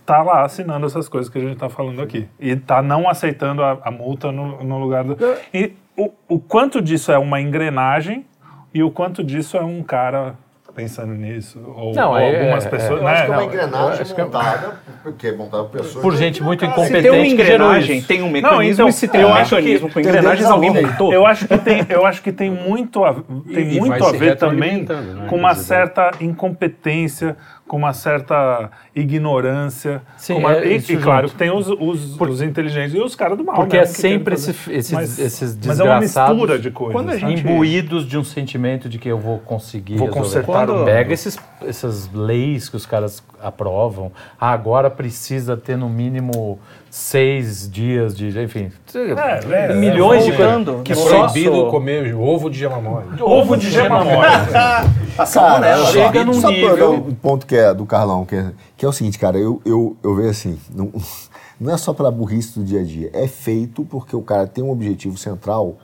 tá lá assinando essas coisas que a gente tá falando aqui. E tá não aceitando a, a multa no, no lugar do. E o, o quanto disso é uma engrenagem e o quanto disso é um cara pensando nisso. Ou, Não, ou é- algumas é- pessoas. Eu acho né? que é uma Não, engrenagem acho que é- montada, porque é montada por pessoas. Por gente muito Se incompetente tem uma engrenagem, tem um mecanismo, então, e se tem eu um acho mecanismo que- com tem engrenagens, alguém montou. Eu acho que tem, eu acho que tem muito a, tem E- e muito a se ver também né? com uma certa incompetência, com uma certa ignorância. Sim, uma- é e, isso e claro tem os, os, os inteligentes e os caras do mal. Porque mesmo, é sempre esse- esses- mas, esses Mas é uma desgraçados mistura de coisas. Quando a sabe? gente- imbuídos de um sentimento de que eu vou conseguir Vou resolver. consertar Quando pega esses, essas leis que os caras aprovam, ah, agora precisa ter no mínimo seis dias de, enfim, É, é, milhões de voltando, coisas que É só proibido comer ovo de gema mole. Ovo de gema mole. [laughs] Cara, só, chega num sabe nível- Um ponto que é do Carlão, que é, que é o seguinte, cara, eu, eu, eu vejo assim, não, [laughs] não é só pela burrice do dia a dia, é feito porque o cara tem um objetivo central,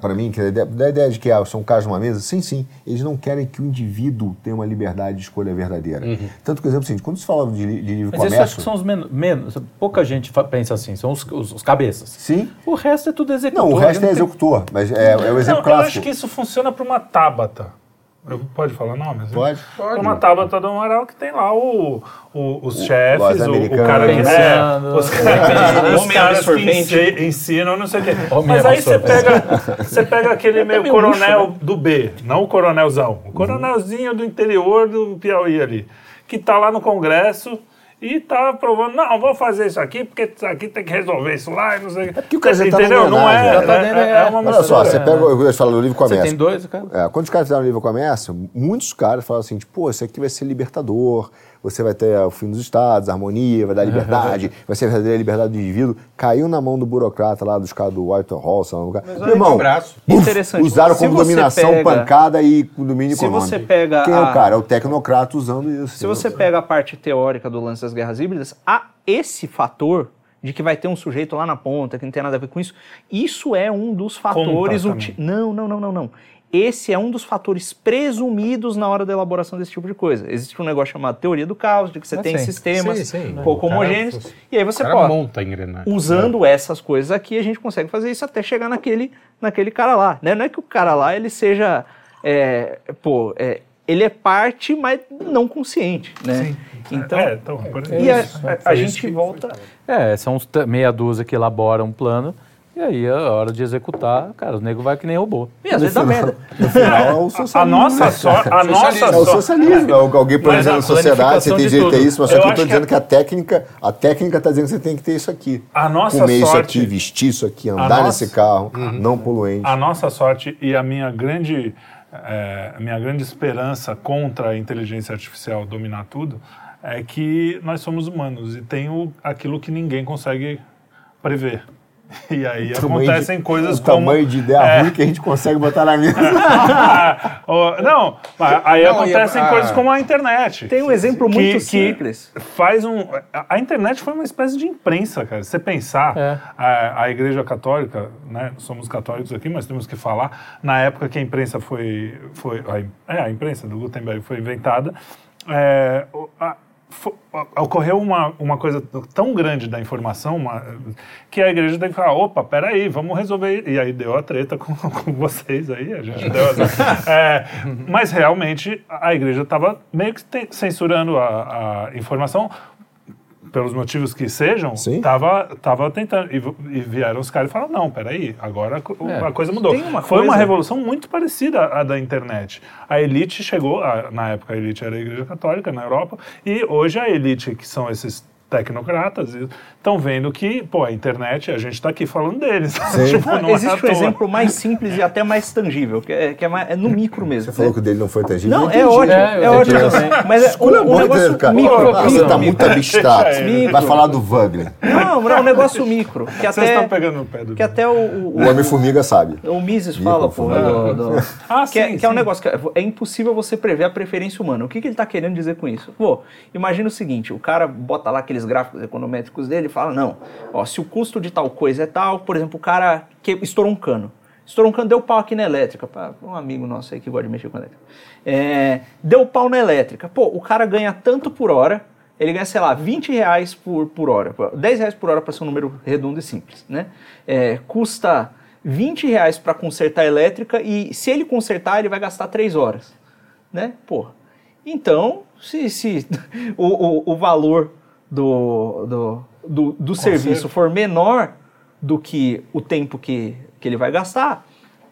para mim, que é a ideia, da ideia de que ah, são casos numa mesa, sim, sim, eles não querem que o indivíduo tenha uma liberdade de escolha verdadeira. Tanto que, por exemplo, assim, quando se fala de, de livre Mas eu comércio... acho que são os menos, menos. Pouca gente pensa assim, são os, os- os cabeças. Sim. O resto é tudo executor. Não, o resto é tem- executor, mas é, é o exemplo Não, eu clássico. acho que isso funciona para uma tábata. Eu- Pode falar nomes? Pode. Para uma tábata do Amaral que tem lá o, o- os chefes, lojas o, o cara que é, os, caras- [laughs] os caras que ensinam, não sei o quê. Homem Mas aí você pega, você pega aquele meio meio coronel do B, não o coronelzão, o coronelzinho do interior do Piauí ali, que tá lá no Congresso e tá provando, não, vou fazer isso aqui, porque isso aqui tem que resolver isso lá, e não sei o É porque o cara já tá Entendeu? Não é, tá é, dentro, é, é. uma Olha só, você pega, eu falo no livro Você comércio. tem dois, cara? É, quando os caras fizeram o livro comércio, muitos caras falaram assim, tipo, pô, isso aqui vai ser libertador, você vai ter o fim dos estados, harmonia, vai dar liberdade, vai ser a verdadeira liberdade do indivíduo. Caiu na mão do burocrata lá, dos caras do White Hall, sei lá, no lugar. Meu irmão, abraço. buf, Interessante. usaram como dominação, pega- pancada e domínio Se econômico. você pega Quem é a- o cara? É o tecnocrata usando isso. Se você pega a parte teórica do lance das guerras híbridas, há esse fator de que vai ter um sujeito lá na ponta que não tem nada a ver com isso, isso é um dos fatores. uti- Não, não, não, não, não. Esse é um dos fatores presumidos na hora da elaboração desse tipo de coisa. Existe um negócio chamado teoria do caos, de que você Ah, tem sim. sistemas Sim, sim. pouco cara- homogêneos, e aí você cara pode. monta a engrenagem. Usando essas coisas aqui, a gente consegue fazer isso até chegar naquele, naquele cara lá. Né? Não é que o cara lá ele seja. é, pô, é, ele é parte, mas não consciente. Né? Então, É, então, por e a, isso. a- a isso gente volta. É, são uns meia dúzia que elaboram um plano, e aí a hora de executar, cara, o nego vai que nem robô. E às vezes dá merda. No final é o socialismo. A nossa sorte. A nossa É o sorte. socialismo, é alguém planejando a a sociedade, você tem direito a isso, mas só Eu que eu estou que dizendo que a técnica, a técnica está dizendo que você tem que ter isso aqui. A nossa Comer isso sorte- aqui, vestir isso aqui, andar nossa- nesse carro, não poluente. A nossa sorte e a minha grande, é, a minha grande esperança contra a inteligência artificial dominar tudo é que nós somos humanos e tem o, aquilo que ninguém consegue prever. E aí O acontecem de- coisas o como... tamanho de ideia É. ruim que a gente consegue botar na mesa. [laughs] Não, mas aí Não, acontecem a- coisas como a internet. Tem um exemplo Que- muito que simples. Faz um. a- internet foi uma espécie de imprensa, cara. Se você pensar, É. a, a Igreja Católica, né? Somos católicos aqui, mas temos que falar. Na época que a imprensa foi. foi é, a imprensa do Gutenberg foi inventada. é, o- a- ocorreu uma, uma coisa tão grande da informação uma- que a igreja tem que falar, opa, peraí, vamos resolver. E aí deu a treta com, [laughs] com vocês aí, a gente deu as- é, Mas realmente a igreja estava meio que te- censurando a, a informação pelos motivos que sejam, Sim. tava, tava tentando. E, e vieram os caras e falaram: não, peraí, agora É. a coisa mudou. Uma Foi uma revolução muito parecida à da internet. A elite chegou, a- na época a elite era a Igreja Católica na Europa, e hoje a elite, que são esses tecnocratas, estão vendo que, pô, a internet, a gente está aqui falando deles. [laughs] Tipo, Não, não é existe um toa. exemplo mais simples e até mais tangível, que é, que é, mais- é no micro mesmo. Você falou que o dele não foi tangível. Não, é ótimo, É, é ótimo. Mas é um, um Muito negócio cara. micro. Ah, você tá micro. [laughs] muito abstrato. Vai falar do Wagner. Não, não, é um negócio micro. Que Vocês estão até, pegando no pé do. que até o, o, O Homem-Formiga sabe. o Mises fala, do- Ah, que, é, sim, que é um negócio que é, é impossível você prever a preferência humana. O que, que ele está querendo dizer com isso? Pô, imagina o seguinte, o cara bota lá aqueles gráficos econométricos dele fala, não, ó, se o custo de tal coisa é tal, por exemplo, o cara que estourou um cano. Estourou um cano, deu pau aqui na elétrica, pra um amigo nosso aí que gosta de mexer com elétrica. É, deu pau na elétrica. Pô, o cara ganha tanto por hora, ele ganha, sei lá, 20 reais por, por hora. 10 reais por hora para ser um número redondo e simples, né? É, custa 20 reais para consertar a elétrica e se ele consertar, ele vai gastar 3 horas, né? Pô, então, se, se [laughs] o, o, o valor do, do, do, do serviço for menor do que o tempo que, que ele vai gastar,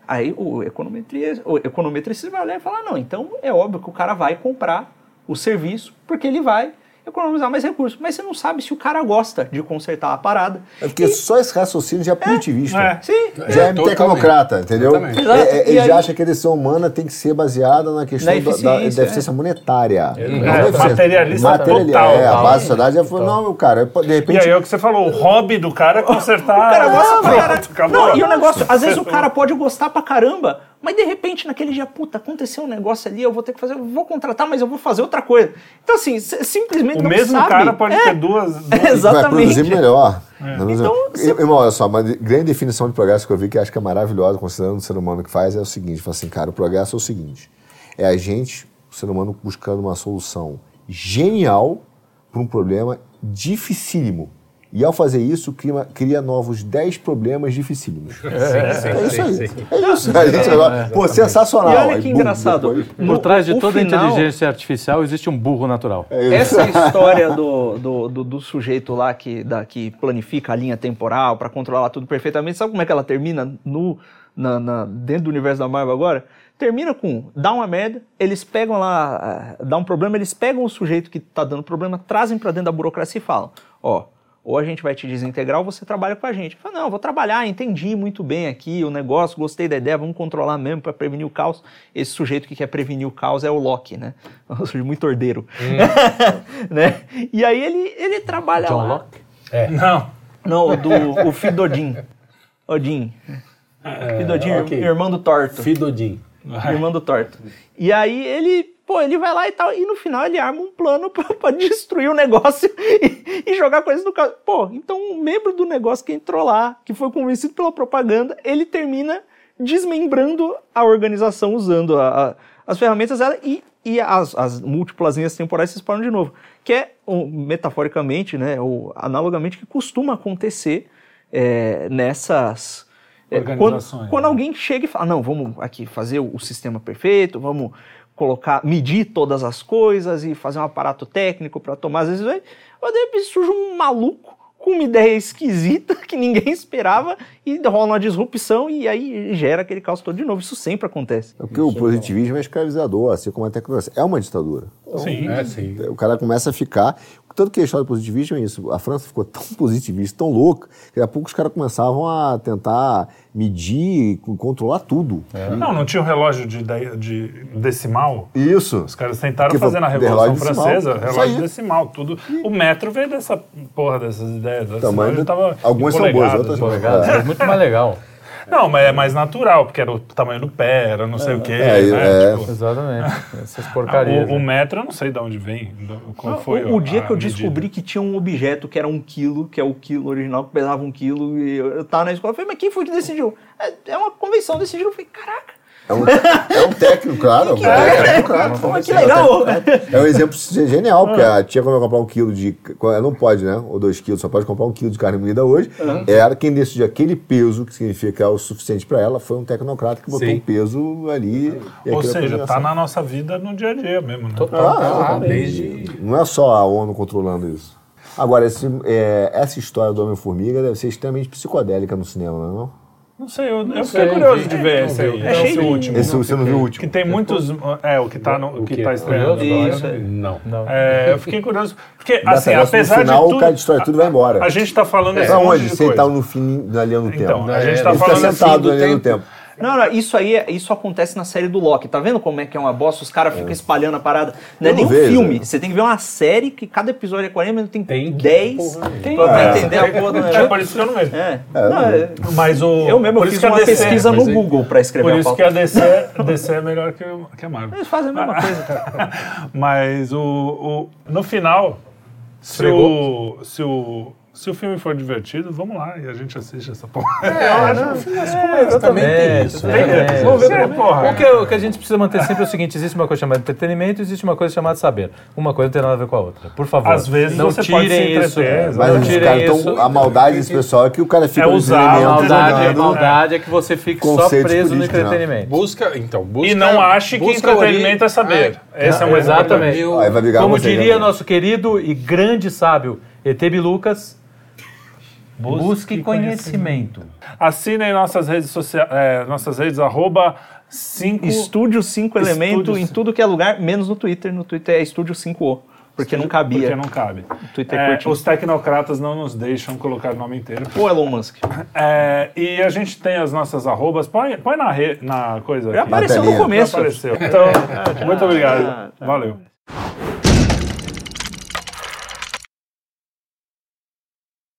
aí o econometrista, o econometrista vai olhar e falar, não, então é óbvio que o cara vai comprar o serviço porque ele vai economizar mais recursos. Mas você não sabe se o cara gosta de consertar a parada. É porque só esse raciocínio já é punitivista. É. Sim, Já é Totalmente. tecnocrata, entendeu? É, Exato. é, E ele aí- já acha que a decisão humana tem que ser baseada na questão da- da, eficiência, da eficiência monetária. É, eficiência. materialista Material- total. É, a base da sociedade já foi, não, meu cara, de E repente... aí é o que você falou, o hobby do cara é [laughs] consertar. O cara gosta [laughs] pra Pronto, acabou. Não, e o negócio, às vezes o [laughs] cara pode gostar pra caramba, mas de repente naquele dia, puta, aconteceu um negócio ali, eu vou ter que fazer, eu vou contratar, mas eu vou fazer outra coisa. Então assim, simplesmente O não mesmo sabe. cara pode É, ter duas. [laughs] duas- vai Exatamente. produzir melhor. Então, Então, se- Irmão, olha só, uma de- grande definição de progresso que eu vi que eu acho que é maravilhosa, considerando o ser humano que faz, é o seguinte: fala assim, cara, o progresso é o seguinte: é a gente, o ser humano, buscando uma solução genial para um problema dificílimo. E ao fazer isso, cria, cria novos 10 problemas dificílimos. [laughs] É, isso aí. É isso. A gente agora, pô, sensacional. E olha Aí, que bum, engraçado. depois- Por trás de o toda final- inteligência artificial existe um burro natural. É isso. Essa [laughs] história do, do, do, do sujeito lá que, da, que planifica a linha temporal para controlar tudo perfeitamente, sabe como é que ela termina no, na, na- dentro do universo da Marvel agora? termina com dá uma merda, eles pegam lá, ah, dá um problema, eles pegam o sujeito que tá dando problema, trazem para dentro da burocracia e falam, ó, ou a gente vai te desintegrar ou você trabalha com a gente. Fala, não, vou trabalhar, entendi muito bem aqui o negócio, gostei da ideia, vamos controlar mesmo para prevenir o caos. Esse sujeito que quer prevenir o caos é o Loki, né? É um sujeito muito ordeiro. [laughs] né? E aí ele, ele trabalha John lá. Locke? Não. Não, o do o Fidodin. Odin. Fidodin, ok. irmão do Torto. Fidodim. Irmão do Torto. E aí ele, pô, ele vai lá e tal, e no final ele arma um plano [laughs] pra destruir o negócio [laughs] e, e jogar coisas no caso. Pô, então um membro do negócio que entrou lá, que foi convencido pela propaganda, ele termina desmembrando a organização usando a- a- as ferramentas dela e, e as, as múltiplas linhas temporais se exploram de novo. Que é, um, metaforicamente, né, ou analogamente, que costuma acontecer é, nessas... é, quando, Organizações, quando né? alguém chega e fala, não, vamos aqui fazer o, o sistema perfeito, vamos colocar, medir todas as coisas e fazer um aparato técnico para tomar as decisões, mas de repente surge um maluco com uma ideia esquisita [laughs] que ninguém esperava e rola uma disrupção e aí gera aquele caos todo de novo. Isso sempre acontece. É porque o positivismo é escravizador, assim como a tecnologia. É uma ditadura. Sim. É, sim. O cara começa a ficar. Tanto que a história do positivismo é isso. A França ficou tão [laughs] positivista, tão louca, que daqui a pouco os caras começavam a tentar medir, e controlar tudo. Não, não tinha um relógio de, de- de decimal? Isso. Os caras tentaram fazer na Revolução decimal. Francesa, relógio decimal, tudo. O metro veio dessa porra dessas ideias. Tamanho tava algumas são boas, outras não. Polegada, é muito mais legal. [laughs] Não, mas é mais natural, porque era o tamanho do pé, era não sei o quê, É, né? é. Tipo, Exatamente. [laughs] Essas porcarias. o, o né? metro eu não sei de onde vem, qual foi o, o dia que eu medida. descobri que tinha um objeto que era um quilo, que é o quilo original, que pesava um quilo, e eu, eu tava na escola, eu falei, mas quem foi que decidiu? É, é uma convenção, decidiu. Eu falei, caraca, É um, é um técnico, claro. É um técnico, claro. pô, que legal! É um exemplo genial, porque a tia, quando vai comprar um quilo de. Não pode, né? Ou dois quilos, só pode comprar um quilo de carne moída hoje. Era quem decidiu aquele peso, que significa que é o suficiente para ela, foi um tecnocrata que botou Sim. um peso ali. e Ou é seja, tá coordenação. na nossa vida no dia a dia mesmo, né? Ah, desde. Não é só a ONU controlando isso. Agora, esse, é, essa história do Homem-Formiga deve ser extremamente psicodélica no cinema, não é? Não? Não sei, eu, eu sei, fiquei curioso vi. de ver Não esse, É esse último. Esse você não viu o último? Que tem muitos. É, o que tá, no, o que tá estreando agora. É. Não. Não. É, eu fiquei curioso. Porque, assim, apesar no final, de tudo. o cara destrói tudo vai embora. A gente tá falando esse Pra monte onde? ele tá no fim, na linha do Então, tempo. a gente É, tá ele falando fica assim sentado do na linha do tempo. Não, não, isso aí, é- isso acontece na série do Loki. Tá vendo como é que é uma bosta? Os caras ficam espalhando a parada. Não é nem não um vejo, filme. é. Você tem que ver uma série que cada episódio é 40 minutos, tem, Tem que- 10 porra, pra, pra entender a porra do É negócio. por isso que eu não vejo. É. Não, é- Mas o. Eu mesmo por eu isso fiz a uma DC pesquisa no Google pra escrever Por a isso pauta. que a DC, DC é melhor que, o- que a Marvel. Eles fazem a mesma coisa, cara. [laughs] Mas o, o- no final, se Esfregou. o, se, o, se o filme for divertido, vamos lá e a gente assiste essa porra. Também tem É, isso. também. né? É, Vamos ver é. como- porra. O que, o que a gente precisa manter sempre é o seguinte: existe uma coisa chamada entretenimento e existe uma coisa chamada saber. Uma coisa não tem nada a ver com a outra. Por favor. Às vezes não você pode se tirem isso. Mas não tirem caras isso. a maldade desse pessoal é que o cara fica É no usar maldade, a maldade é que você fique só preso no né? entretenimento. Busca, então, busca. E não ache que entretenimento ori- é saber. Ai, Esse é um Exatamente. Eu- Como diria né? nosso querido e grande sábio Etebi Lucas, busque conhecimento. Assinem nossas redes sociais, é, nossas redes, arroba 5... Estúdio 5 Elemento em cinco. tudo que é lugar, menos no Twitter. No Twitter é Estúdio 5O, porque não cabia. Porque não cabe. Twitter é É, curtinho. os tecnocratas não nos deixam colocar o nome inteiro. Ou Elon Musk. É, e a gente tem as nossas arrobas. Põe, põe na, re, na coisa Já aqui. apareceu no começo. Já apareceu. Então, [laughs] muito obrigado. Valeu.